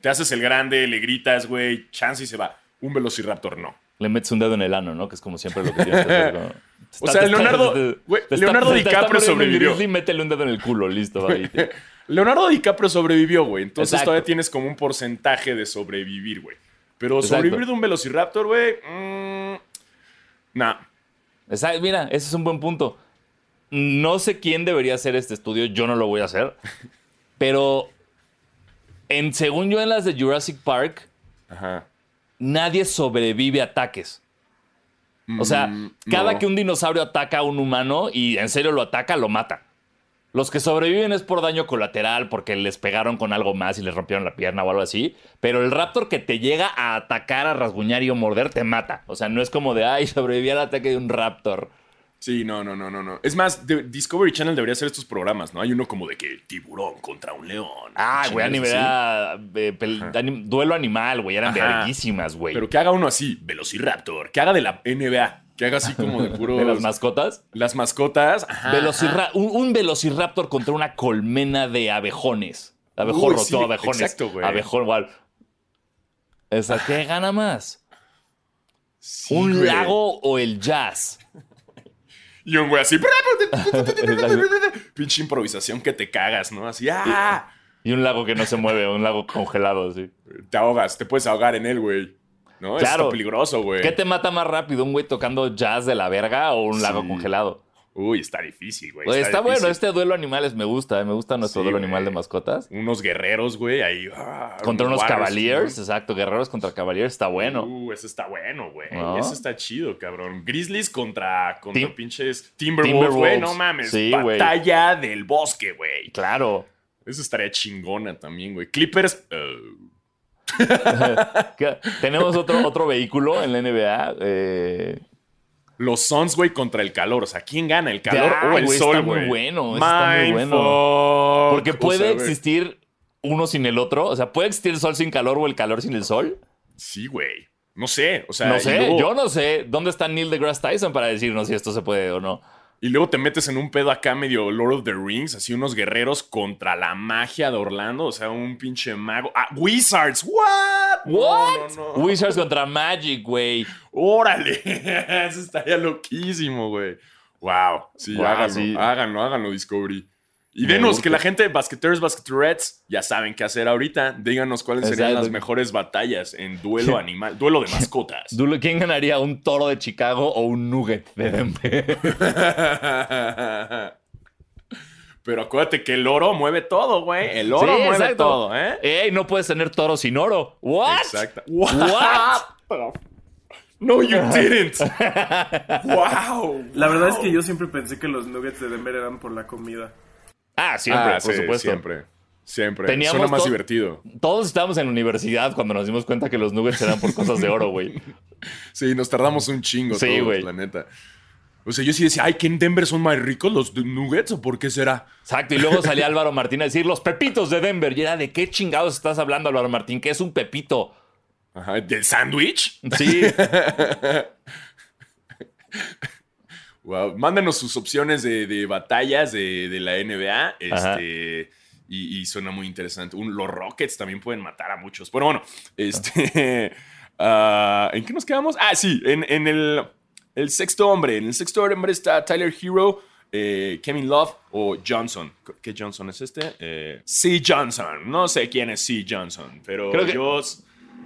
[SPEAKER 2] Te haces el grande, le gritas, güey, chance y se va. Un Velociraptor no.
[SPEAKER 3] Le metes un dedo en el ano, ¿no? Que es como siempre lo que tienes que hacer. ¿no?
[SPEAKER 2] O sea, Leonardo- Leonardo DiCaprio sobrevivió.
[SPEAKER 3] grizzly, métele un dedo en el culo, listo, va.
[SPEAKER 2] Leonardo DiCaprio sobrevivió, güey. Entonces
[SPEAKER 3] Exacto.
[SPEAKER 2] todavía tienes como un porcentaje de sobrevivir, güey. Pero
[SPEAKER 3] Exacto.
[SPEAKER 2] sobrevivir de un Velociraptor, güey. mm, nah.
[SPEAKER 3] Esa- mira, ese es un buen punto. No sé quién debería hacer este estudio, yo no lo voy a hacer. Pero en, según yo en las de Jurassic Park,
[SPEAKER 2] Ajá.
[SPEAKER 3] nadie sobrevive a ataques. O sea,
[SPEAKER 2] Mm,
[SPEAKER 3] cada
[SPEAKER 2] no.
[SPEAKER 3] que un dinosaurio ataca a un humano y en serio lo ataca, lo mata. Los que sobreviven es por daño colateral, porque les pegaron con algo más y les rompieron la pierna o algo así. Pero el raptor que te llega a atacar, a rasguñar y o morder, te mata. O sea, no es como de, ay, sobreviví al ataque de un raptor.
[SPEAKER 2] Sí, no, no, no, no, no. Es más, de- Discovery Channel debería hacer estos programas, ¿no? Hay uno como de que tiburón contra un león.
[SPEAKER 3] Ah, güey,
[SPEAKER 2] Chingaderas
[SPEAKER 3] anime-
[SPEAKER 2] así.
[SPEAKER 3] era, eh, pel- anim- duelo animal, güey. Eran
[SPEAKER 2] Ajá.
[SPEAKER 3] verguísimas, güey.
[SPEAKER 2] Pero que haga uno así, Velociraptor. Que haga de la NBA. Que haga así como de puro.
[SPEAKER 3] De las mascotas.
[SPEAKER 2] Las mascotas. Ajá,
[SPEAKER 3] Velocirra- un, un velociraptor contra una colmena de abejones. Abejorro,
[SPEAKER 2] Uy, sí,
[SPEAKER 3] todo abejones.
[SPEAKER 2] exacto, güey.
[SPEAKER 3] Abejón, igual. Esa, ¿qué gana más?
[SPEAKER 2] Sí,
[SPEAKER 3] ¿Un
[SPEAKER 2] güey.
[SPEAKER 3] lago o el jazz?
[SPEAKER 2] Y un güey así. Pinche improvisación que te cagas, ¿no? Así, ¡ah!
[SPEAKER 3] Y un lago que no se mueve, un lago congelado, sí.
[SPEAKER 2] Te ahogas, te puedes ahogar en él, güey. ¿No?
[SPEAKER 3] Claro.
[SPEAKER 2] está peligroso, güey.
[SPEAKER 3] ¿Qué te mata más rápido, un güey tocando jazz de la verga o un lago congelado?
[SPEAKER 2] Uy, está difícil, güey.
[SPEAKER 3] Pues está bueno, este duelo animales me gusta, eh, me gusta nuestro
[SPEAKER 2] Sí,
[SPEAKER 3] duelo
[SPEAKER 2] güey.
[SPEAKER 3] animal de mascotas.
[SPEAKER 2] Unos guerreros, güey, ahí. ah,
[SPEAKER 3] Contra unos Cavaliers,
[SPEAKER 2] ¿no?
[SPEAKER 3] exacto, guerreros contra Cavaliers, está bueno.
[SPEAKER 2] Uh, ese está bueno, güey.
[SPEAKER 3] ¿No?
[SPEAKER 2] Ese está chido, cabrón. Grizzlies contra, contra
[SPEAKER 3] Tim-
[SPEAKER 2] pinches Timberwolves, güey. No mames.
[SPEAKER 3] Sí, güey.
[SPEAKER 2] Batalla del bosque, güey.
[SPEAKER 3] Claro.
[SPEAKER 2] Eso estaría chingona también, güey. Clippers. uh.
[SPEAKER 3] Tenemos otro, otro vehículo en la NBA. eh,
[SPEAKER 2] los Suns, güey, contra el calor. O sea, ¿quién gana? ¿El calor
[SPEAKER 3] Ya,
[SPEAKER 2] o el
[SPEAKER 3] güey,
[SPEAKER 2] sol,
[SPEAKER 3] está muy
[SPEAKER 2] güey?
[SPEAKER 3] bueno, está muy bueno. Porque
[SPEAKER 2] O
[SPEAKER 3] puede
[SPEAKER 2] sea, güey,
[SPEAKER 3] existir uno sin el otro. O sea, ¿puede existir el sol sin calor o el calor sin el sol?
[SPEAKER 2] Sí, güey. No sé. O sea,
[SPEAKER 3] no sé,
[SPEAKER 2] luego-
[SPEAKER 3] yo no sé. ¿Dónde está Neil deGrasse Tyson para decirnos si esto se puede o no?
[SPEAKER 2] Y luego te metes en un pedo acá medio Lord of the Rings, así unos guerreros contra la magia de Orlando, o sea, un pinche mago. ¡Ah, Wizards! ¿What?
[SPEAKER 3] ¿What?
[SPEAKER 2] no, no.
[SPEAKER 3] Wizards contra Magic, güey.
[SPEAKER 2] ¡Órale! Eso estaría loquísimo, güey. Wow. Sí,
[SPEAKER 3] Wow,
[SPEAKER 2] háganlo,
[SPEAKER 3] sí.
[SPEAKER 2] háganlo, háganlo, Discovery. Y
[SPEAKER 3] Me
[SPEAKER 2] denos que la gente, basqueteers, basqueterettes, ya saben qué hacer ahorita. Díganos cuáles serían
[SPEAKER 3] Exacto.
[SPEAKER 2] las mejores batallas en duelo animal, duelo de mascotas.
[SPEAKER 3] ¿Quién ganaría, un toro de Chicago o un nugget de Denver?
[SPEAKER 2] Pero acuérdate que el oro mueve todo, güey. El oro
[SPEAKER 3] Sí,
[SPEAKER 2] mueve
[SPEAKER 3] exacto.
[SPEAKER 2] todo, ¿eh?
[SPEAKER 3] Ey, no puedes tener toro sin oro. ¿What?
[SPEAKER 2] Exacto.
[SPEAKER 3] What?
[SPEAKER 2] No, you didn't. wow.
[SPEAKER 1] La verdad es que yo siempre pensé que los nuggets de Denver eran por la comida.
[SPEAKER 3] Ah, siempre,
[SPEAKER 2] Ah,
[SPEAKER 3] por
[SPEAKER 2] sí,
[SPEAKER 3] supuesto.
[SPEAKER 2] Siempre. Siempre.
[SPEAKER 3] Teníamos
[SPEAKER 2] Suena más divertido.
[SPEAKER 3] Todos estábamos en la universidad cuando nos dimos cuenta que los nuggets eran por cosas de oro, güey.
[SPEAKER 2] Sí, nos tardamos un chingo
[SPEAKER 3] Sí,
[SPEAKER 2] todos, la neta. O sea, yo sí decía, ay, que en Denver son más ricos los nuggets o por qué será?
[SPEAKER 3] Exacto, y luego salía Álvaro Martín a decir los pepitos de Denver. Y era, ¿de qué chingados estás hablando, Álvaro Martín? ¿Qué es un pepito?
[SPEAKER 2] Ajá, ¿del sándwich?
[SPEAKER 3] Sí,
[SPEAKER 2] Wow. Mándanos sus opciones de, de batallas de, de la NBA. Este, y, y suena muy interesante. Un- los Rockets también pueden matar a muchos. Pero bueno, este. ah, ¿En qué nos quedamos? Ah, sí, en, en el, el sexto hombre. En el sexto hombre está Tyler Hero, eh, Kevin Love o Johnson. ¿Qué Johnson es este? Eh, C. Johnson. No sé quién es C. Johnson, pero
[SPEAKER 3] Creo que-
[SPEAKER 2] yo.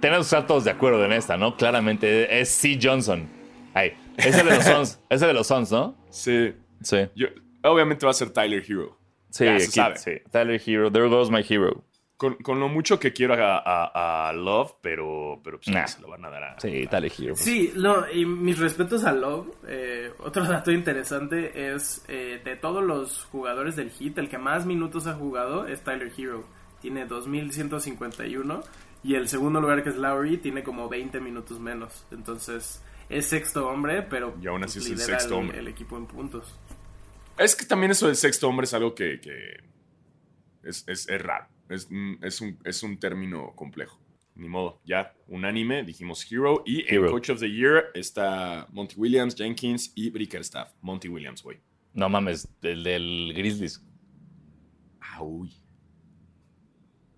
[SPEAKER 3] tenemos que estar todos de acuerdo en esta, ¿no? Claramente es C. Johnson. Ay, ese de los Sons, ese de los Sons, ¿no?
[SPEAKER 2] Sí.
[SPEAKER 3] Sí.
[SPEAKER 2] yo- obviamente va a ser Tyler Hero.
[SPEAKER 3] Sí,
[SPEAKER 2] Ya se
[SPEAKER 3] aquí-
[SPEAKER 2] sabe.
[SPEAKER 3] sí. Tyler Hero, there goes my hero.
[SPEAKER 2] Con, con lo mucho que quiero a, a- a Love, pero, pero pues,
[SPEAKER 3] Nah.
[SPEAKER 2] se lo van a dar a.
[SPEAKER 3] Sí, Tyler Hero.
[SPEAKER 1] Sí, no, y mis respetos a Love. eh, otro dato interesante es eh, de todos los jugadores del Heat, el que más minutos ha jugado es Tyler Hero. Tiene 2151 y el segundo lugar que es Lowry tiene como 20 minutos menos. Entonces es sexto hombre, pero
[SPEAKER 2] Y aún así
[SPEAKER 1] pues,
[SPEAKER 2] es el sexto hombre.
[SPEAKER 1] el equipo en puntos.
[SPEAKER 2] Es que también eso del sexto hombre es algo que, que es, es- es raro. Es, un- es, un, es un término complejo. Ni modo, ya, unánime, dijimos Hero. Y en
[SPEAKER 3] Hero.
[SPEAKER 2] Coach of the Year está Monty Williams, Jenkins y Bickerstaff. Monty Williams, güey.
[SPEAKER 3] No mames, el del Grizzlies.
[SPEAKER 2] Ah, uy.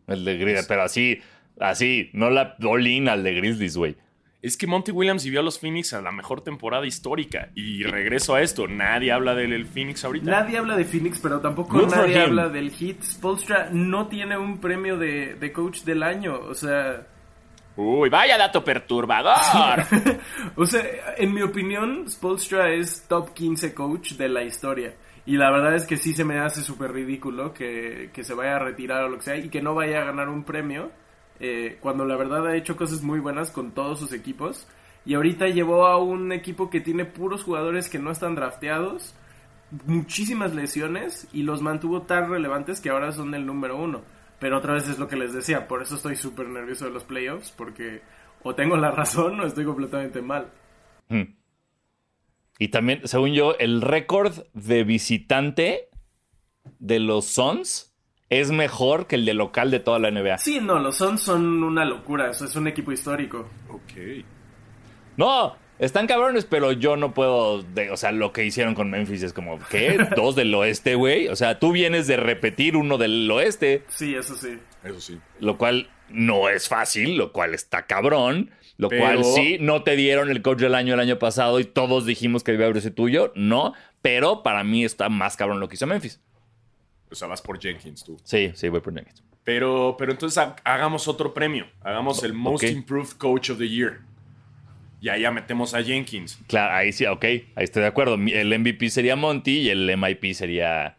[SPEAKER 3] El de Grizzlies, pero así, así, no la all-in al de Grizzlies, güey.
[SPEAKER 2] Es que Monty Williams vivió a los Phoenix a la mejor temporada histórica. Y regreso a esto, nadie habla del Phoenix ahorita.
[SPEAKER 1] Nadie habla de Phoenix, pero tampoco
[SPEAKER 3] Good
[SPEAKER 1] nadie habla del Heat. Spolstra no tiene un premio de, de coach del año. O sea,
[SPEAKER 2] Uy, vaya dato perturbador.
[SPEAKER 1] O sea, en mi opinión, Spolstra es top 15 coach de la historia. Y la verdad es que sí se me hace súper ridículo que, que se vaya a retirar o lo que sea y que no vaya a ganar un premio. Eh, cuando la verdad ha hecho cosas muy buenas con todos sus equipos. Y ahorita llevó a un equipo que tiene puros jugadores que no están drafteados, muchísimas lesiones y los mantuvo tan relevantes que ahora son el número uno. Pero otra vez es lo que les decía, por eso estoy súper nervioso de los playoffs, porque o tengo la razón o estoy completamente mal.
[SPEAKER 3] Hmm. Y también, según yo, el récord de visitante de los Suns es mejor que el de local de toda la NBA.
[SPEAKER 1] Sí, no, los Suns son una locura, eso es un equipo histórico.
[SPEAKER 2] ok.
[SPEAKER 3] No, están cabrones, pero yo no puedo. de- o sea, lo que hicieron con Memphis es como, ¿qué? ¿Dos del oeste, güey? O sea, tú vienes de repetir uno del oeste,
[SPEAKER 1] Sí, eso sí.
[SPEAKER 2] Eso sí.
[SPEAKER 3] lo cual no es fácil, lo cual está cabrón. Lo
[SPEAKER 2] Pero-
[SPEAKER 3] cual sí, no te dieron el coach del año el año pasado y todos dijimos que debía haber sido tuyo. No, pero para mí está más cabrón lo que hizo Memphis.
[SPEAKER 2] O sea, vas por Jenkins tú.
[SPEAKER 3] Sí, sí, voy por Nuggets.
[SPEAKER 2] Pero, pero entonces ha- hagamos otro premio. Hagamos el Most. Improved Coach of the Year. Y ahí ya metemos a Jenkins.
[SPEAKER 3] Claro, ahí sí, ok, ahí estoy de acuerdo. El MVP sería Monty y el MIP sería.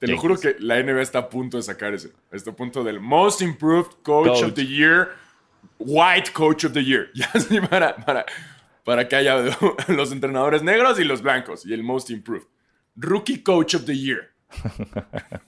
[SPEAKER 2] Te lo
[SPEAKER 3] Jenkins.
[SPEAKER 2] juro que la NBA está a punto de sacar ese. Está a punto del Most Improved Coach,
[SPEAKER 3] Coach.
[SPEAKER 2] of the Year, White Coach of the Year. Ya así para, para, para que haya los entrenadores negros y los blancos. Y el Most Improved. Rookie Coach of the Year.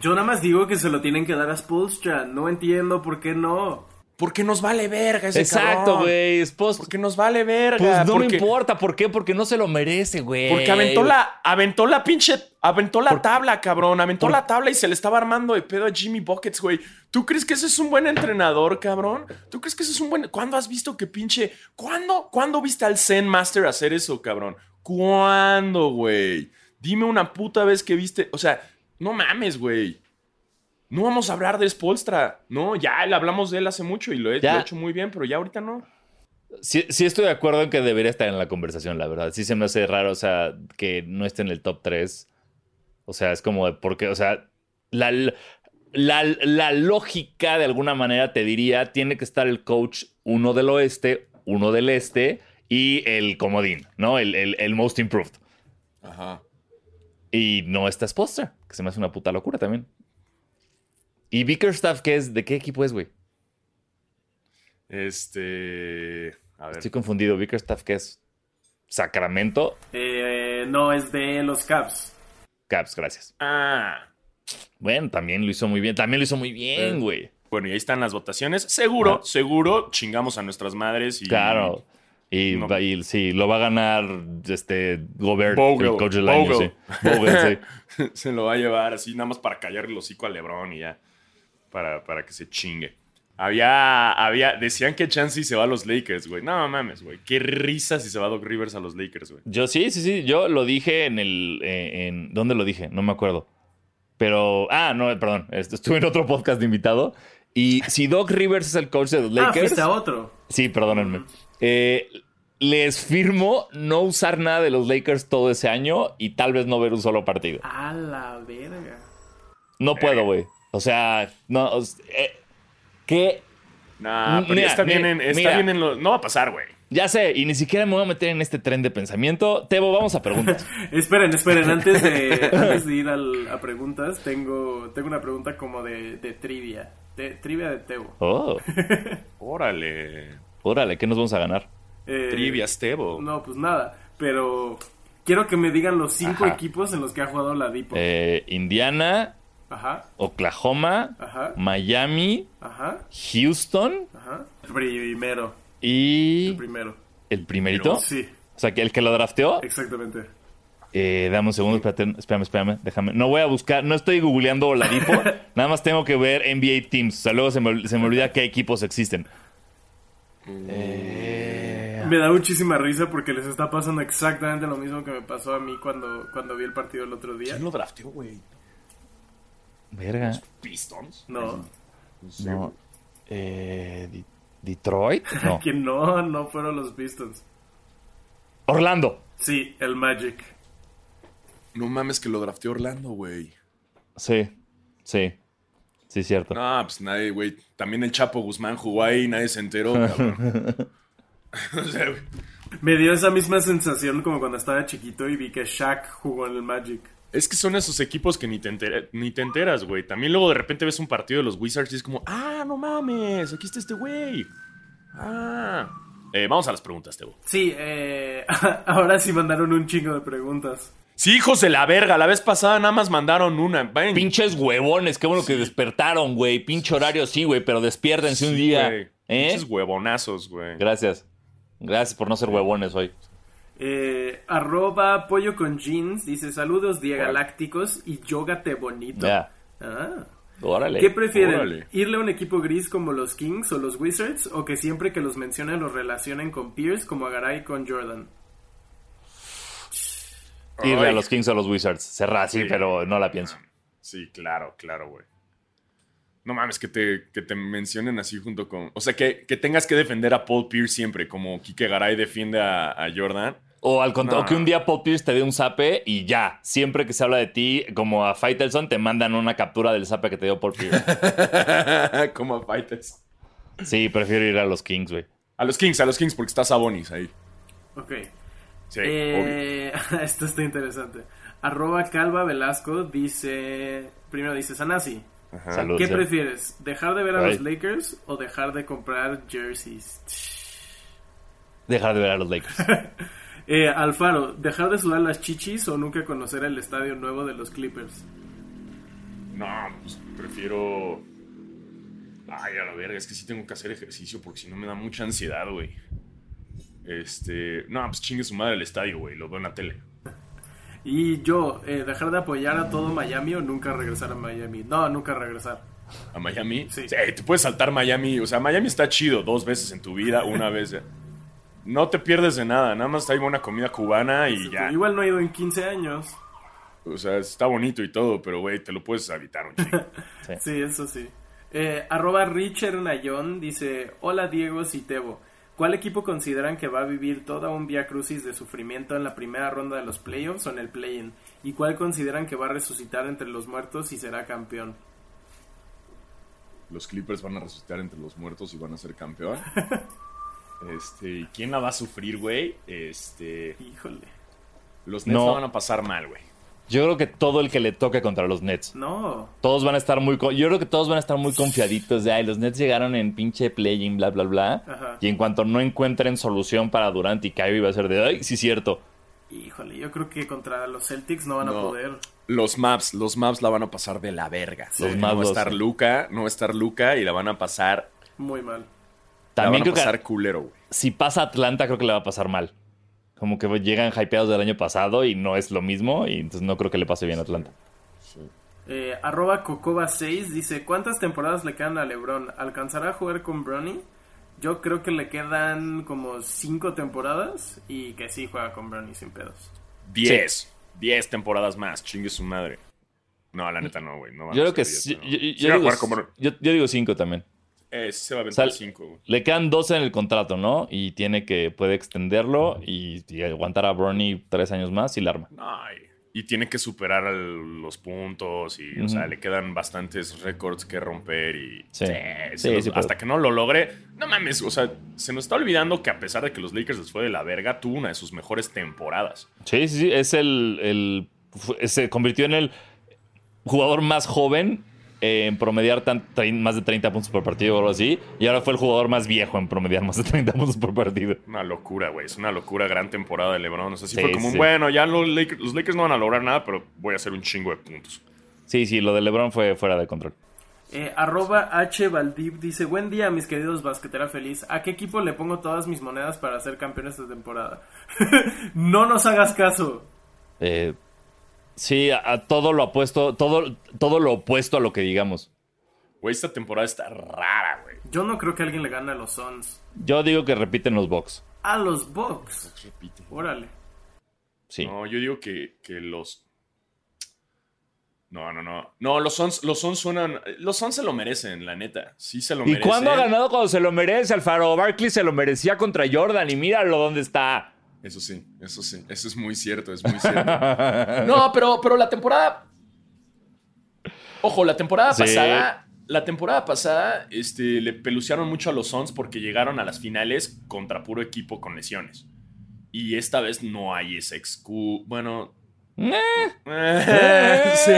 [SPEAKER 1] Yo nada más digo que se lo tienen que dar a Spolstra, no entiendo por qué no.
[SPEAKER 2] Porque nos vale verga ese
[SPEAKER 3] Exacto, güey.
[SPEAKER 2] Porque nos vale verga.
[SPEAKER 3] Pues no
[SPEAKER 2] porque,
[SPEAKER 3] me importa. ¿Por qué? Porque no se lo merece, güey.
[SPEAKER 2] Porque aventó la, aventó la pinche, aventó la
[SPEAKER 3] Por-
[SPEAKER 2] tabla, cabrón. Aventó
[SPEAKER 3] por-
[SPEAKER 2] la tabla y se le estaba armando de pedo a Jimmy Buckets, güey. ¿Tú crees que ese es un buen entrenador, cabrón? ¿Tú crees que ese es un buen... ¿Cuándo has visto que pinche... ¿Cuándo, ¿cuándo viste al Zen Master hacer eso, cabrón? ¿Cuándo, güey? Dime una puta vez que viste... O sea, no mames, güey. No vamos a hablar de Spolstra. No, ya le hablamos de él hace mucho y lo he,
[SPEAKER 3] Ya.
[SPEAKER 2] lo he hecho muy bien, pero ya ahorita no.
[SPEAKER 3] Sí, sí estoy de acuerdo en que debería estar en la conversación, la verdad. Sí se me hace raro, o sea, que no esté en el top 3. O sea, es como de porque, o sea, la, la, la lógica de alguna manera te diría, tiene que estar el coach uno del oeste, uno del este y el comodín, ¿no? El, el, el most improved.
[SPEAKER 2] Ajá.
[SPEAKER 3] Y no está Spoelstra, que se me hace una puta locura también. ¿Y Bickerstaff qué es? ¿De qué equipo es, güey?
[SPEAKER 2] Este... A ver.
[SPEAKER 3] Estoy confundido. Bickerstaff qué es? Sacramento.
[SPEAKER 1] Eh, no, es de los Caps.
[SPEAKER 3] Caps, gracias.
[SPEAKER 2] Ah...
[SPEAKER 3] Bueno, también lo hizo muy bien. También lo hizo muy bien,
[SPEAKER 2] Eh.
[SPEAKER 3] güey.
[SPEAKER 2] Bueno, y ahí están las votaciones. Seguro,
[SPEAKER 3] Ah.
[SPEAKER 2] seguro, chingamos a nuestras madres y.
[SPEAKER 3] Claro. Y,
[SPEAKER 2] No.
[SPEAKER 3] y sí, lo va a ganar este Gobert,
[SPEAKER 2] Vogel,
[SPEAKER 3] el coach del año, sí. Vogel, sí.
[SPEAKER 2] Se lo va a llevar así, nada más para callarle el hocico a Lebron y ya. Para, para que se chingue. Había, había, decían que Chansey se va a los Lakers, güey. No mames, güey. Qué risa si se va Doc Rivers a los Lakers, güey.
[SPEAKER 3] Yo sí, sí, sí. Yo lo dije en el. eh, en, ¿Dónde lo dije? No me acuerdo. Pero. Ah, no, perdón. est- Estuve en otro podcast de invitado. Y si Doc Rivers es el coach de los
[SPEAKER 1] Ah,
[SPEAKER 3] Lakers.
[SPEAKER 1] fuiste a otro.
[SPEAKER 3] Sí, perdónenme. Eh, les firmo no usar nada de los Lakers todo ese año y tal vez no ver un solo partido.
[SPEAKER 1] A la verga.
[SPEAKER 3] No puedo, güey. O sea, no. eh, ¿Qué?
[SPEAKER 2] Nah, pero
[SPEAKER 3] Mira,
[SPEAKER 2] ya está bien
[SPEAKER 3] mira,
[SPEAKER 2] en. Está
[SPEAKER 3] mira.
[SPEAKER 2] bien en lo- no va a pasar, güey.
[SPEAKER 3] Ya sé, y ni siquiera me voy a meter en este tren de pensamiento. Tebo, vamos a preguntas.
[SPEAKER 1] Esperen, esperen, antes de, antes de ir al- a preguntas, tengo, tengo una pregunta como de, de trivia. De, trivia de Tebo.
[SPEAKER 3] Oh,
[SPEAKER 2] Órale.
[SPEAKER 3] Órale, ¿qué nos vamos a ganar?
[SPEAKER 1] Eh,
[SPEAKER 2] Trivias, Tebo.
[SPEAKER 1] No, pues nada, pero quiero que me digan los cinco
[SPEAKER 3] Ajá.
[SPEAKER 1] equipos en los que ha jugado la Dipo.
[SPEAKER 3] Eh, Indiana,
[SPEAKER 1] Ajá,
[SPEAKER 3] Oklahoma,
[SPEAKER 1] Ajá.
[SPEAKER 3] Miami,
[SPEAKER 1] ajá,
[SPEAKER 3] Houston
[SPEAKER 1] ajá. Primero,
[SPEAKER 3] y
[SPEAKER 1] el primero.
[SPEAKER 3] el primerito.
[SPEAKER 1] Sí,
[SPEAKER 3] O sea, que el que lo drafteó.
[SPEAKER 1] exactamente.
[SPEAKER 3] Eh, dame un segundo, espérate, espérame, espérame, déjame. No voy a buscar, no estoy googleando Oladipo, nada más tengo que ver NBA Teams. O sea, luego se me, se me olvida qué equipos existen. Eh,
[SPEAKER 1] Me da muchísima risa porque les está pasando exactamente lo mismo que me pasó a mí cuando, cuando vi el partido el otro día.
[SPEAKER 2] ¿Quién lo drafteó, güey?
[SPEAKER 3] verga.
[SPEAKER 2] Pistons.
[SPEAKER 1] No,
[SPEAKER 3] No. Eh, Detroit. No.
[SPEAKER 1] que no, no fueron los Pistons.
[SPEAKER 3] Orlando.
[SPEAKER 1] Sí, el Magic.
[SPEAKER 2] No mames que lo drafteó Orlando, güey.
[SPEAKER 3] Sí, sí. Sí, cierto.
[SPEAKER 2] No, pues nadie, güey. También el Chapo Guzmán jugó ahí y nadie se enteró, cabrón. o sea, güey.
[SPEAKER 1] Me dio esa misma sensación como cuando estaba chiquito y vi que Shaq jugó en el Magic.
[SPEAKER 2] Es que son esos equipos que ni te, entera- ni te enteras, güey. También luego de repente ves un partido de los Wizards y es como, ah, no mames, aquí está este güey. Ah. Eh, vamos a las preguntas, Tebo.
[SPEAKER 1] Sí, eh, ahora sí mandaron un chingo de preguntas.
[SPEAKER 2] Sí, hijos de la verga. La vez pasada nada más mandaron una.
[SPEAKER 3] Pinches huevones, qué bueno que despertaron, güey. Pinche horario sí, güey, pero despiérdense un
[SPEAKER 2] Sí,
[SPEAKER 3] día.
[SPEAKER 2] güey.
[SPEAKER 3] ¿Eh?
[SPEAKER 2] Pinches huevonazos, güey.
[SPEAKER 3] Gracias. Gracias por no ser huevones hoy.
[SPEAKER 1] Eh, arroba pollo con jeans dice saludos diagalácticos y yógate bonito.
[SPEAKER 3] Ya.
[SPEAKER 1] Ah.
[SPEAKER 3] Órale.
[SPEAKER 1] ¿Qué prefieren?
[SPEAKER 2] Órale.
[SPEAKER 1] ¿Irle a un equipo gris como los Kings o los Wizards? ¿O que siempre que los mencionen los relacionen con Pierce como a Garay con Jordan?
[SPEAKER 3] Irle
[SPEAKER 2] Ay.
[SPEAKER 3] a los Kings o a los Wizards. Cerrá, sí,
[SPEAKER 2] Sí.
[SPEAKER 3] pero no la pienso.
[SPEAKER 2] Sí, claro, claro, güey. No mames, que te, que te mencionen así junto con. O sea, que, que tengas que defender a Paul Pierce siempre, como Kike Garay defiende a, a Jordan.
[SPEAKER 3] O al contrario,
[SPEAKER 2] No.
[SPEAKER 3] que un día Paul Pierce te dé un zape y ya. Siempre que se habla de ti, como a Faitelson, te mandan una captura del zape que te dio Paul Pierce.
[SPEAKER 2] como a Fighters.
[SPEAKER 3] sí, prefiero ir a los Kings, güey.
[SPEAKER 2] A los Kings, a los Kings, porque está Sabonis ahí.
[SPEAKER 1] Ok.
[SPEAKER 2] Sí, obvio.
[SPEAKER 1] Eh, esto está interesante. Arroba Calva Velasco dice... Primero dice Sanasi.
[SPEAKER 2] Ajá.
[SPEAKER 3] Salud.
[SPEAKER 1] ¿Qué
[SPEAKER 3] sí.
[SPEAKER 1] prefieres? ¿Dejar de ver a los Lakers o dejar de comprar jerseys?
[SPEAKER 3] Dejar de ver a los Lakers.
[SPEAKER 1] Eh, Alfaro, ¿dejar de sudar las chichis o nunca conocer el estadio nuevo de los Clippers?
[SPEAKER 2] No, pues prefiero. Ay, a la verga, es que sí tengo que hacer ejercicio porque si no me da mucha ansiedad, güey. Este. No, pues chingue su madre el estadio, güey. Lo veo en la tele.
[SPEAKER 1] Y yo, eh, ¿dejar de apoyar a todo Miami o nunca regresar a Miami? No, nunca regresar.
[SPEAKER 2] ¿A Miami?
[SPEAKER 1] Sí.
[SPEAKER 2] te puedes saltar Miami. O sea, Miami está chido dos veces en tu vida, una vez. ya. No te pierdes de nada. Nada más hay buena comida cubana y ya.
[SPEAKER 1] Igual no he ido en 15 años.
[SPEAKER 2] O sea, está bonito y todo, pero, güey, te lo puedes evitar un chingo.
[SPEAKER 1] Sí, eso sí. Eh, arroba Richard Nayón dice, hola Diego y Tebo. ¿Cuál equipo consideran que va a vivir toda un vía crucis de sufrimiento en la primera ronda de los playoffs o en el play-in? ¿Y cuál consideran que va a resucitar entre los muertos y será campeón?
[SPEAKER 2] Los Clippers van a resucitar entre los muertos y van a ser campeón. Este, ¿y quién la va a sufrir, güey? Este,
[SPEAKER 1] Híjole.
[SPEAKER 2] los Nets
[SPEAKER 3] No.
[SPEAKER 2] la van a pasar mal, güey.
[SPEAKER 3] Yo creo que todo el que le toque contra los Nets.
[SPEAKER 1] No.
[SPEAKER 3] Todos van a estar muy... Yo creo que todos van a estar muy confiaditos de, ay, los Nets llegaron en pinche play-in, bla, bla, bla.
[SPEAKER 1] Ajá.
[SPEAKER 3] Y en cuanto no encuentren solución para Durant y Kyrie va a ser de, ay, sí, cierto.
[SPEAKER 1] Híjole, yo creo que contra los Celtics no van a
[SPEAKER 2] No.
[SPEAKER 1] poder.
[SPEAKER 2] Los maps, los maps la van a pasar de la verga.
[SPEAKER 3] Los
[SPEAKER 2] no
[SPEAKER 3] Mavs
[SPEAKER 2] va a estar Luca, no va a estar Luca y la van a pasar,
[SPEAKER 1] Muy mal.
[SPEAKER 3] También
[SPEAKER 2] la
[SPEAKER 3] creo
[SPEAKER 2] van a pasar
[SPEAKER 3] que
[SPEAKER 2] culero, güey.
[SPEAKER 3] si pasa Atlanta, creo que le va a pasar mal. Como que llegan hypeados del año pasado y no es lo mismo. Y entonces no creo que le pase bien a Atlanta.
[SPEAKER 1] Eh, arroba Cocoba6 dice, ¿cuántas temporadas le quedan a LeBron? ¿Alcanzará a jugar con Bronny? Yo creo que le quedan como cinco temporadas y que sí juega con Bronny sin pedos.
[SPEAKER 2] Diez. Diez temporadas más, chingue su madre. No, la neta no, güey. No
[SPEAKER 3] Yo
[SPEAKER 2] a
[SPEAKER 3] creo que
[SPEAKER 2] diez, no.
[SPEAKER 3] yo, digo,
[SPEAKER 2] jugar como-
[SPEAKER 3] yo- yo digo cinco también.
[SPEAKER 2] Eh, sí se va a aventar
[SPEAKER 3] Sal-
[SPEAKER 2] cinco, güey.
[SPEAKER 3] Le quedan 12 en el contrato, ¿no? Y tiene que, puede extenderlo y, y aguantar a Bronny tres años más y la arma.
[SPEAKER 2] Ay, y tiene que superar los puntos y, o sea, le quedan bastantes récords que romper y
[SPEAKER 3] Sí. Sí,
[SPEAKER 2] los-
[SPEAKER 3] sí, pero-
[SPEAKER 2] hasta que no lo logre, no mames, o sea, se nos está olvidando que a pesar de que los Lakers les fue de la verga, tuvo una de sus mejores temporadas.
[SPEAKER 3] Sí, sí, sí. Es el, el- Se convirtió en el jugador más joven en promediar tan- trein- más de 30 puntos por partido o algo así. Y ahora fue el jugador más viejo en promediar más de 30 puntos por partido.
[SPEAKER 2] Una locura, güey, es una locura, gran temporada de LeBron, o sea, sí,
[SPEAKER 3] Sí,
[SPEAKER 2] fue como un,
[SPEAKER 3] sí.
[SPEAKER 2] bueno, ya los Lakers, los Lakers no van a lograr nada, pero voy a hacer un chingo de puntos.
[SPEAKER 3] Sí, sí, lo de LeBron fue fuera de control.
[SPEAKER 1] Eh, arroba H Valdib dice, buen día mis queridos basquetera feliz. ¿A qué equipo le pongo todas mis monedas para ser campeón esta temporada? no nos hagas caso.
[SPEAKER 3] Eh, sí, a, a todo lo opuesto, todo, todo lo opuesto a lo que digamos.
[SPEAKER 2] Güey, esta temporada está rara, güey.
[SPEAKER 1] Yo no creo que alguien le gane a los Suns.
[SPEAKER 3] Yo digo que repiten los Bucks.
[SPEAKER 1] A los Bucks.
[SPEAKER 2] Repite.
[SPEAKER 1] Órale.
[SPEAKER 3] Sí.
[SPEAKER 2] No, yo digo que, que los. No, no, no. No, los Suns, los Suns suenan. Los Suns se lo merecen, la neta. Sí se lo
[SPEAKER 3] ¿Y
[SPEAKER 2] merecen.
[SPEAKER 3] cuándo ha ganado cuando se lo merece, Alfaro? Barkley se lo merecía contra Jordan y míralo dónde está.
[SPEAKER 2] Eso sí, eso sí. Eso es muy cierto, es muy cierto. no, pero, pero la temporada. Ojo, la temporada
[SPEAKER 3] Sí.
[SPEAKER 2] pasada. la temporada pasada este, le pelucearon mucho a los Suns porque llegaron a las finales contra puro equipo con lesiones. Y esta vez no hay ese excu... Bueno...
[SPEAKER 3] Eh.
[SPEAKER 2] sí,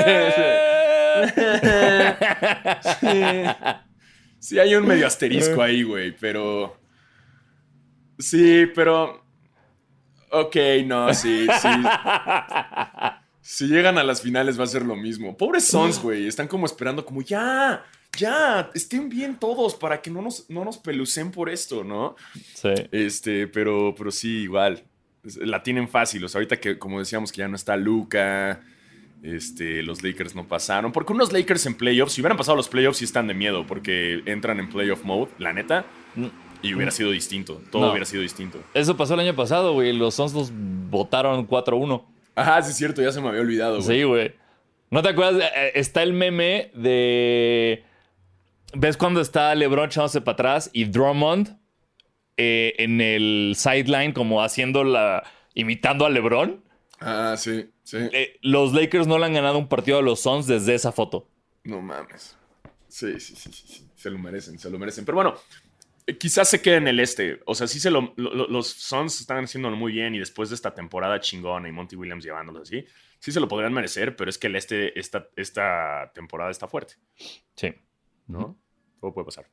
[SPEAKER 2] sí. Sí, hay un medio asterisco ahí, güey, pero... Sí, pero... Ok, no, sí, sí. Si llegan a las finales va a ser lo mismo. Pobres Sons, güey. Están como esperando como ya, ya, estén bien todos para que no nos, no nos pelucen por esto, ¿no?
[SPEAKER 3] Sí.
[SPEAKER 2] Este, pero, pero sí, igual. La tienen fácil. O sea, ahorita que, como decíamos, que ya no está Luca. Este, los Lakers no pasaron. Porque unos Lakers en playoffs, si hubieran pasado los playoffs, sí están de miedo. Porque entran en playoff mode, la neta. Y hubiera sido distinto. Todo
[SPEAKER 3] No.
[SPEAKER 2] hubiera sido distinto.
[SPEAKER 3] Eso pasó el año pasado, güey. Los Suns los votaron 4-1.
[SPEAKER 2] Ajá, sí es cierto, ya se me había olvidado, güey.
[SPEAKER 3] Sí, güey. ¿No te acuerdas? Eh, Está el meme de. ¿Ves cuando está LeBron echándose para atrás y Drummond eh, en el sideline, como haciendo la. imitando a LeBron?
[SPEAKER 2] Ah, sí, sí.
[SPEAKER 3] Eh, los Lakers no le han ganado un partido a los Suns desde esa foto.
[SPEAKER 2] No mames. Sí, sí, sí, sí, sí. Se lo merecen, se lo merecen. Pero bueno, eh, quizás se quede en el este. O sea, sí se lo, lo- lo- los Suns están haciéndolo muy bien y después de esta temporada chingona y Monty Williams llevándolos así, sí se lo podrían merecer, pero es que el este esta, esta temporada está fuerte,
[SPEAKER 3] Sí.
[SPEAKER 2] ¿no? Todo puede pasar.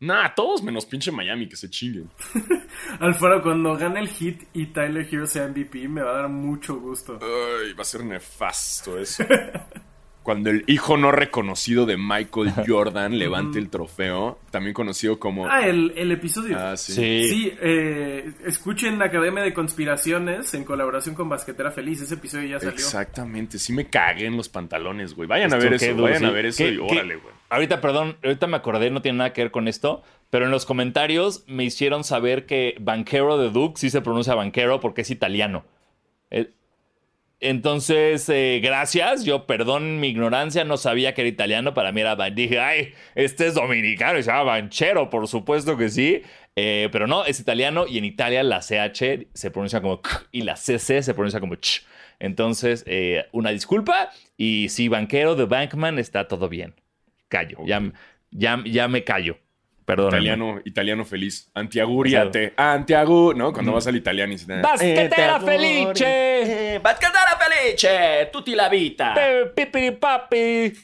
[SPEAKER 2] Nah, todos menos pinche Miami que se chinguen.
[SPEAKER 1] Alfaro, cuando gane el hit y Tyler Hero sea MVP, me va a dar mucho gusto.
[SPEAKER 2] Ay, va a ser nefasto eso. Cuando el hijo no reconocido de Michael Jordan levante el trofeo, también conocido como...
[SPEAKER 1] Ah, el, el episodio.
[SPEAKER 2] Ah, sí.
[SPEAKER 3] Sí.
[SPEAKER 1] Sí, eh, escuchen Academia de Conspiraciones en colaboración con Basquetera Feliz. Ese episodio ya salió.
[SPEAKER 2] Exactamente, sí me cagué en los pantalones, güey. Vayan a ver eso,
[SPEAKER 3] duro,
[SPEAKER 2] vayan a ver eso
[SPEAKER 3] ¿Qué-
[SPEAKER 2] y órale, güey.
[SPEAKER 3] Ahorita, perdón, ahorita me acordé, no tiene nada que ver con esto, pero en los comentarios me hicieron saber que Banquero de Duke sí se pronuncia Banquero porque es italiano. Eh, Entonces, eh, gracias. Yo, perdón mi ignorancia, no sabía que era italiano. Para mí era. Dije, ay, este es dominicano y se llama Banchero, por supuesto que sí. Eh, pero no, es italiano y en Italia la CH se pronuncia como K y la CC se pronuncia como Ch. Entonces, eh, una disculpa. Y si Banquero de Bankman está todo bien. Callo, ya, ya, ya me callo. Perdón.
[SPEAKER 2] Italiano, italiano feliz. Antiaguriate. Antiagu, ¿no? Cuando vas al italiano y dices...
[SPEAKER 3] Mm. ¡Basquetera felice!
[SPEAKER 2] Eh, ¡Basquetera felice! ¡Tutti la vita!
[SPEAKER 3] Pipiri papi.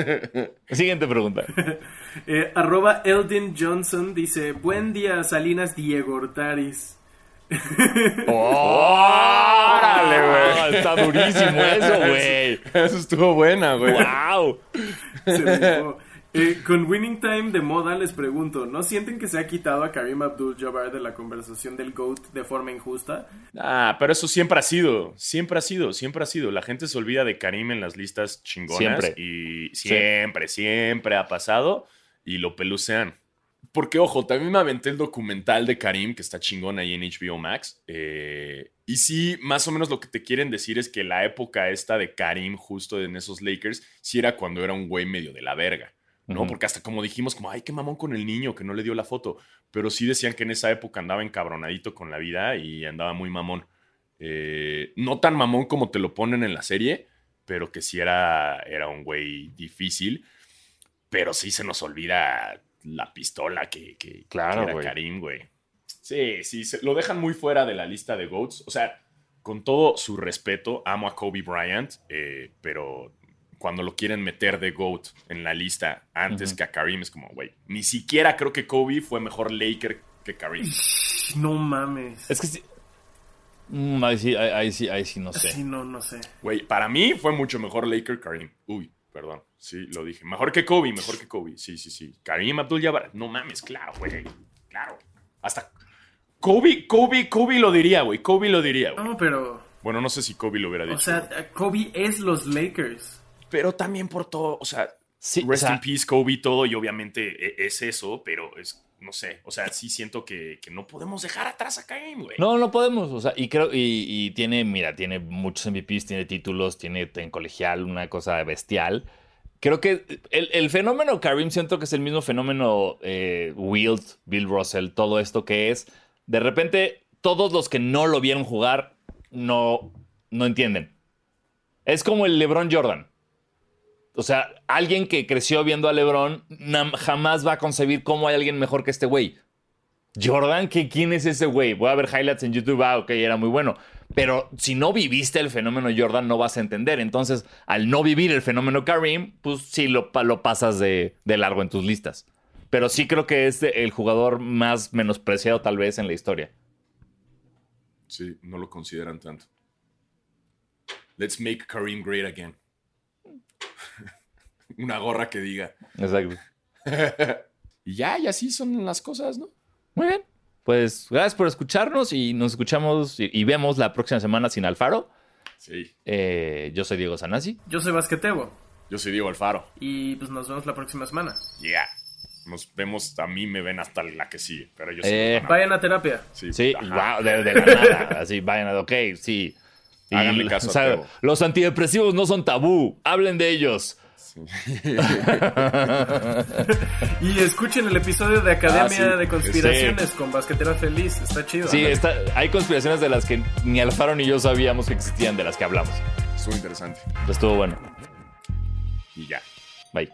[SPEAKER 3] Siguiente pregunta.
[SPEAKER 1] Eh, arroba Eldin Johnson dice: Buen día, Salinas Diego Ortaris.
[SPEAKER 3] ¡Órale, güey! Está durísimo eso, güey.
[SPEAKER 2] Eso estuvo buena, güey.
[SPEAKER 3] ¡Wow!
[SPEAKER 1] Se. Eh, con Winning Time de moda les pregunto, ¿no sienten que se ha quitado a Karim Abdul-Jabbar de la conversación del GOAT de forma injusta?
[SPEAKER 2] Ah, pero eso siempre ha sido, siempre ha sido, siempre ha sido. La gente se olvida de Karim en las listas chingonas
[SPEAKER 3] Siempre.
[SPEAKER 2] y siempre, siempre ha pasado y lo pelucean. Porque, ojo, también me aventé el documental de Karim, que está chingón ahí en HBO Max. eh, y sí, más o menos lo que te quieren decir es que la época esta de Karim, justo en esos Lakers, sí era cuando era un güey medio de la verga. ¿No? Porque hasta como dijimos, como, ay, qué mamón con el niño que no le dio la foto. Pero sí decían que en esa época andaba encabronadito con la vida y andaba muy mamón. Eh, no tan mamón como te lo ponen en la serie, pero que sí era, era un güey difícil. Pero sí se nos olvida la pistola que, que,
[SPEAKER 3] Claro,
[SPEAKER 2] que era. Karim, güey. Sí, sí, se- lo dejan muy fuera de la lista de GOATs. O sea, con todo su respeto, amo a Kobe Bryant, eh, pero cuando lo quieren meter de GOAT en la lista antes que a Karim, es como, güey, ni siquiera creo que Kobe fue mejor Laker que Karim.
[SPEAKER 1] No mames.
[SPEAKER 3] Es que sí. Mm, ahí, sí, ahí, ahí sí, ahí sí, no sé.
[SPEAKER 1] Sí, no, no sé.
[SPEAKER 2] Güey, para mí fue mucho mejor Laker Karim. Uy, perdón. Sí, lo dije. Mejor que Kobe, mejor que Kobe. Sí, sí, sí. Karim Abdul-Jabbar. No mames, claro, güey. Claro. Hasta Kobe, Kobe, Kobe lo diría, güey. Kobe lo diría, güey.
[SPEAKER 1] No, pero.
[SPEAKER 2] Bueno, no sé si Kobe lo hubiera dicho.
[SPEAKER 1] O sea, Kobe es los Lakers.
[SPEAKER 2] Pero también por todo, o sea,
[SPEAKER 3] Sí,
[SPEAKER 2] rest
[SPEAKER 3] o sea,
[SPEAKER 2] in peace, Kobe, todo, y obviamente e- es eso, pero es, no sé, o sea, sí siento que, que no podemos dejar atrás a Karim, güey.
[SPEAKER 3] No, no podemos. O sea, y creo, y, y tiene, mira, tiene muchos MVPs, tiene títulos, tiene en colegial una cosa bestial. Creo que el, el fenómeno Karim siento que es el mismo fenómeno eh, Wilt, Bill Russell, todo esto que es, de repente, todos los que no lo vieron jugar no, no entienden. Es como el LeBron Jordan. O sea, alguien que creció viendo a LeBron jamás va a concebir cómo hay alguien mejor que este güey. Jordan, ¿qué, ¿quién es ese güey? Voy a ver highlights en YouTube, ah, ok, era muy bueno. Pero si no viviste el fenómeno Jordan, no vas a entender. Entonces, al no vivir el fenómeno Kareem, pues sí lo, pa- lo pasas de largo en tus listas. Pero sí creo que es el jugador más menospreciado tal vez en la historia.
[SPEAKER 2] Sí, no lo consideran tanto. Let's make Kareem great again. Una gorra que diga.
[SPEAKER 3] Exacto.
[SPEAKER 2] Y ya, y así son las cosas, ¿no?
[SPEAKER 3] Muy bien. Pues gracias por escucharnos y nos escuchamos y, y vemos la próxima semana sin Alfaro.
[SPEAKER 2] Sí.
[SPEAKER 3] Eh, yo soy Diego Sanasi.
[SPEAKER 1] Yo soy Basquetebo.
[SPEAKER 2] Yo soy Diego Alfaro.
[SPEAKER 1] Y pues nos vemos la próxima semana.
[SPEAKER 2] Yeah. Nos vemos, a mí me ven hasta la que sigue, pero yo.
[SPEAKER 3] Eh,
[SPEAKER 2] no,
[SPEAKER 1] Vayan a terapia.
[SPEAKER 2] sí,
[SPEAKER 3] Sí, wow, de, de la nada. Así, vayan, ok, sí. Y,
[SPEAKER 2] Háganle caso a
[SPEAKER 3] o sea, los antidepresivos no son tabú. Hablen de ellos.
[SPEAKER 1] Y escuchen el episodio de Academia
[SPEAKER 2] Ah, sí.
[SPEAKER 1] de Conspiraciones con Basquetera Feliz. Está chido.
[SPEAKER 3] Sí, está- hay conspiraciones de las que ni Alfaro ni yo sabíamos que existían, de las que hablamos.
[SPEAKER 2] Estuvo interesante.
[SPEAKER 3] Estuvo bueno.
[SPEAKER 2] Y ya.
[SPEAKER 3] Bye.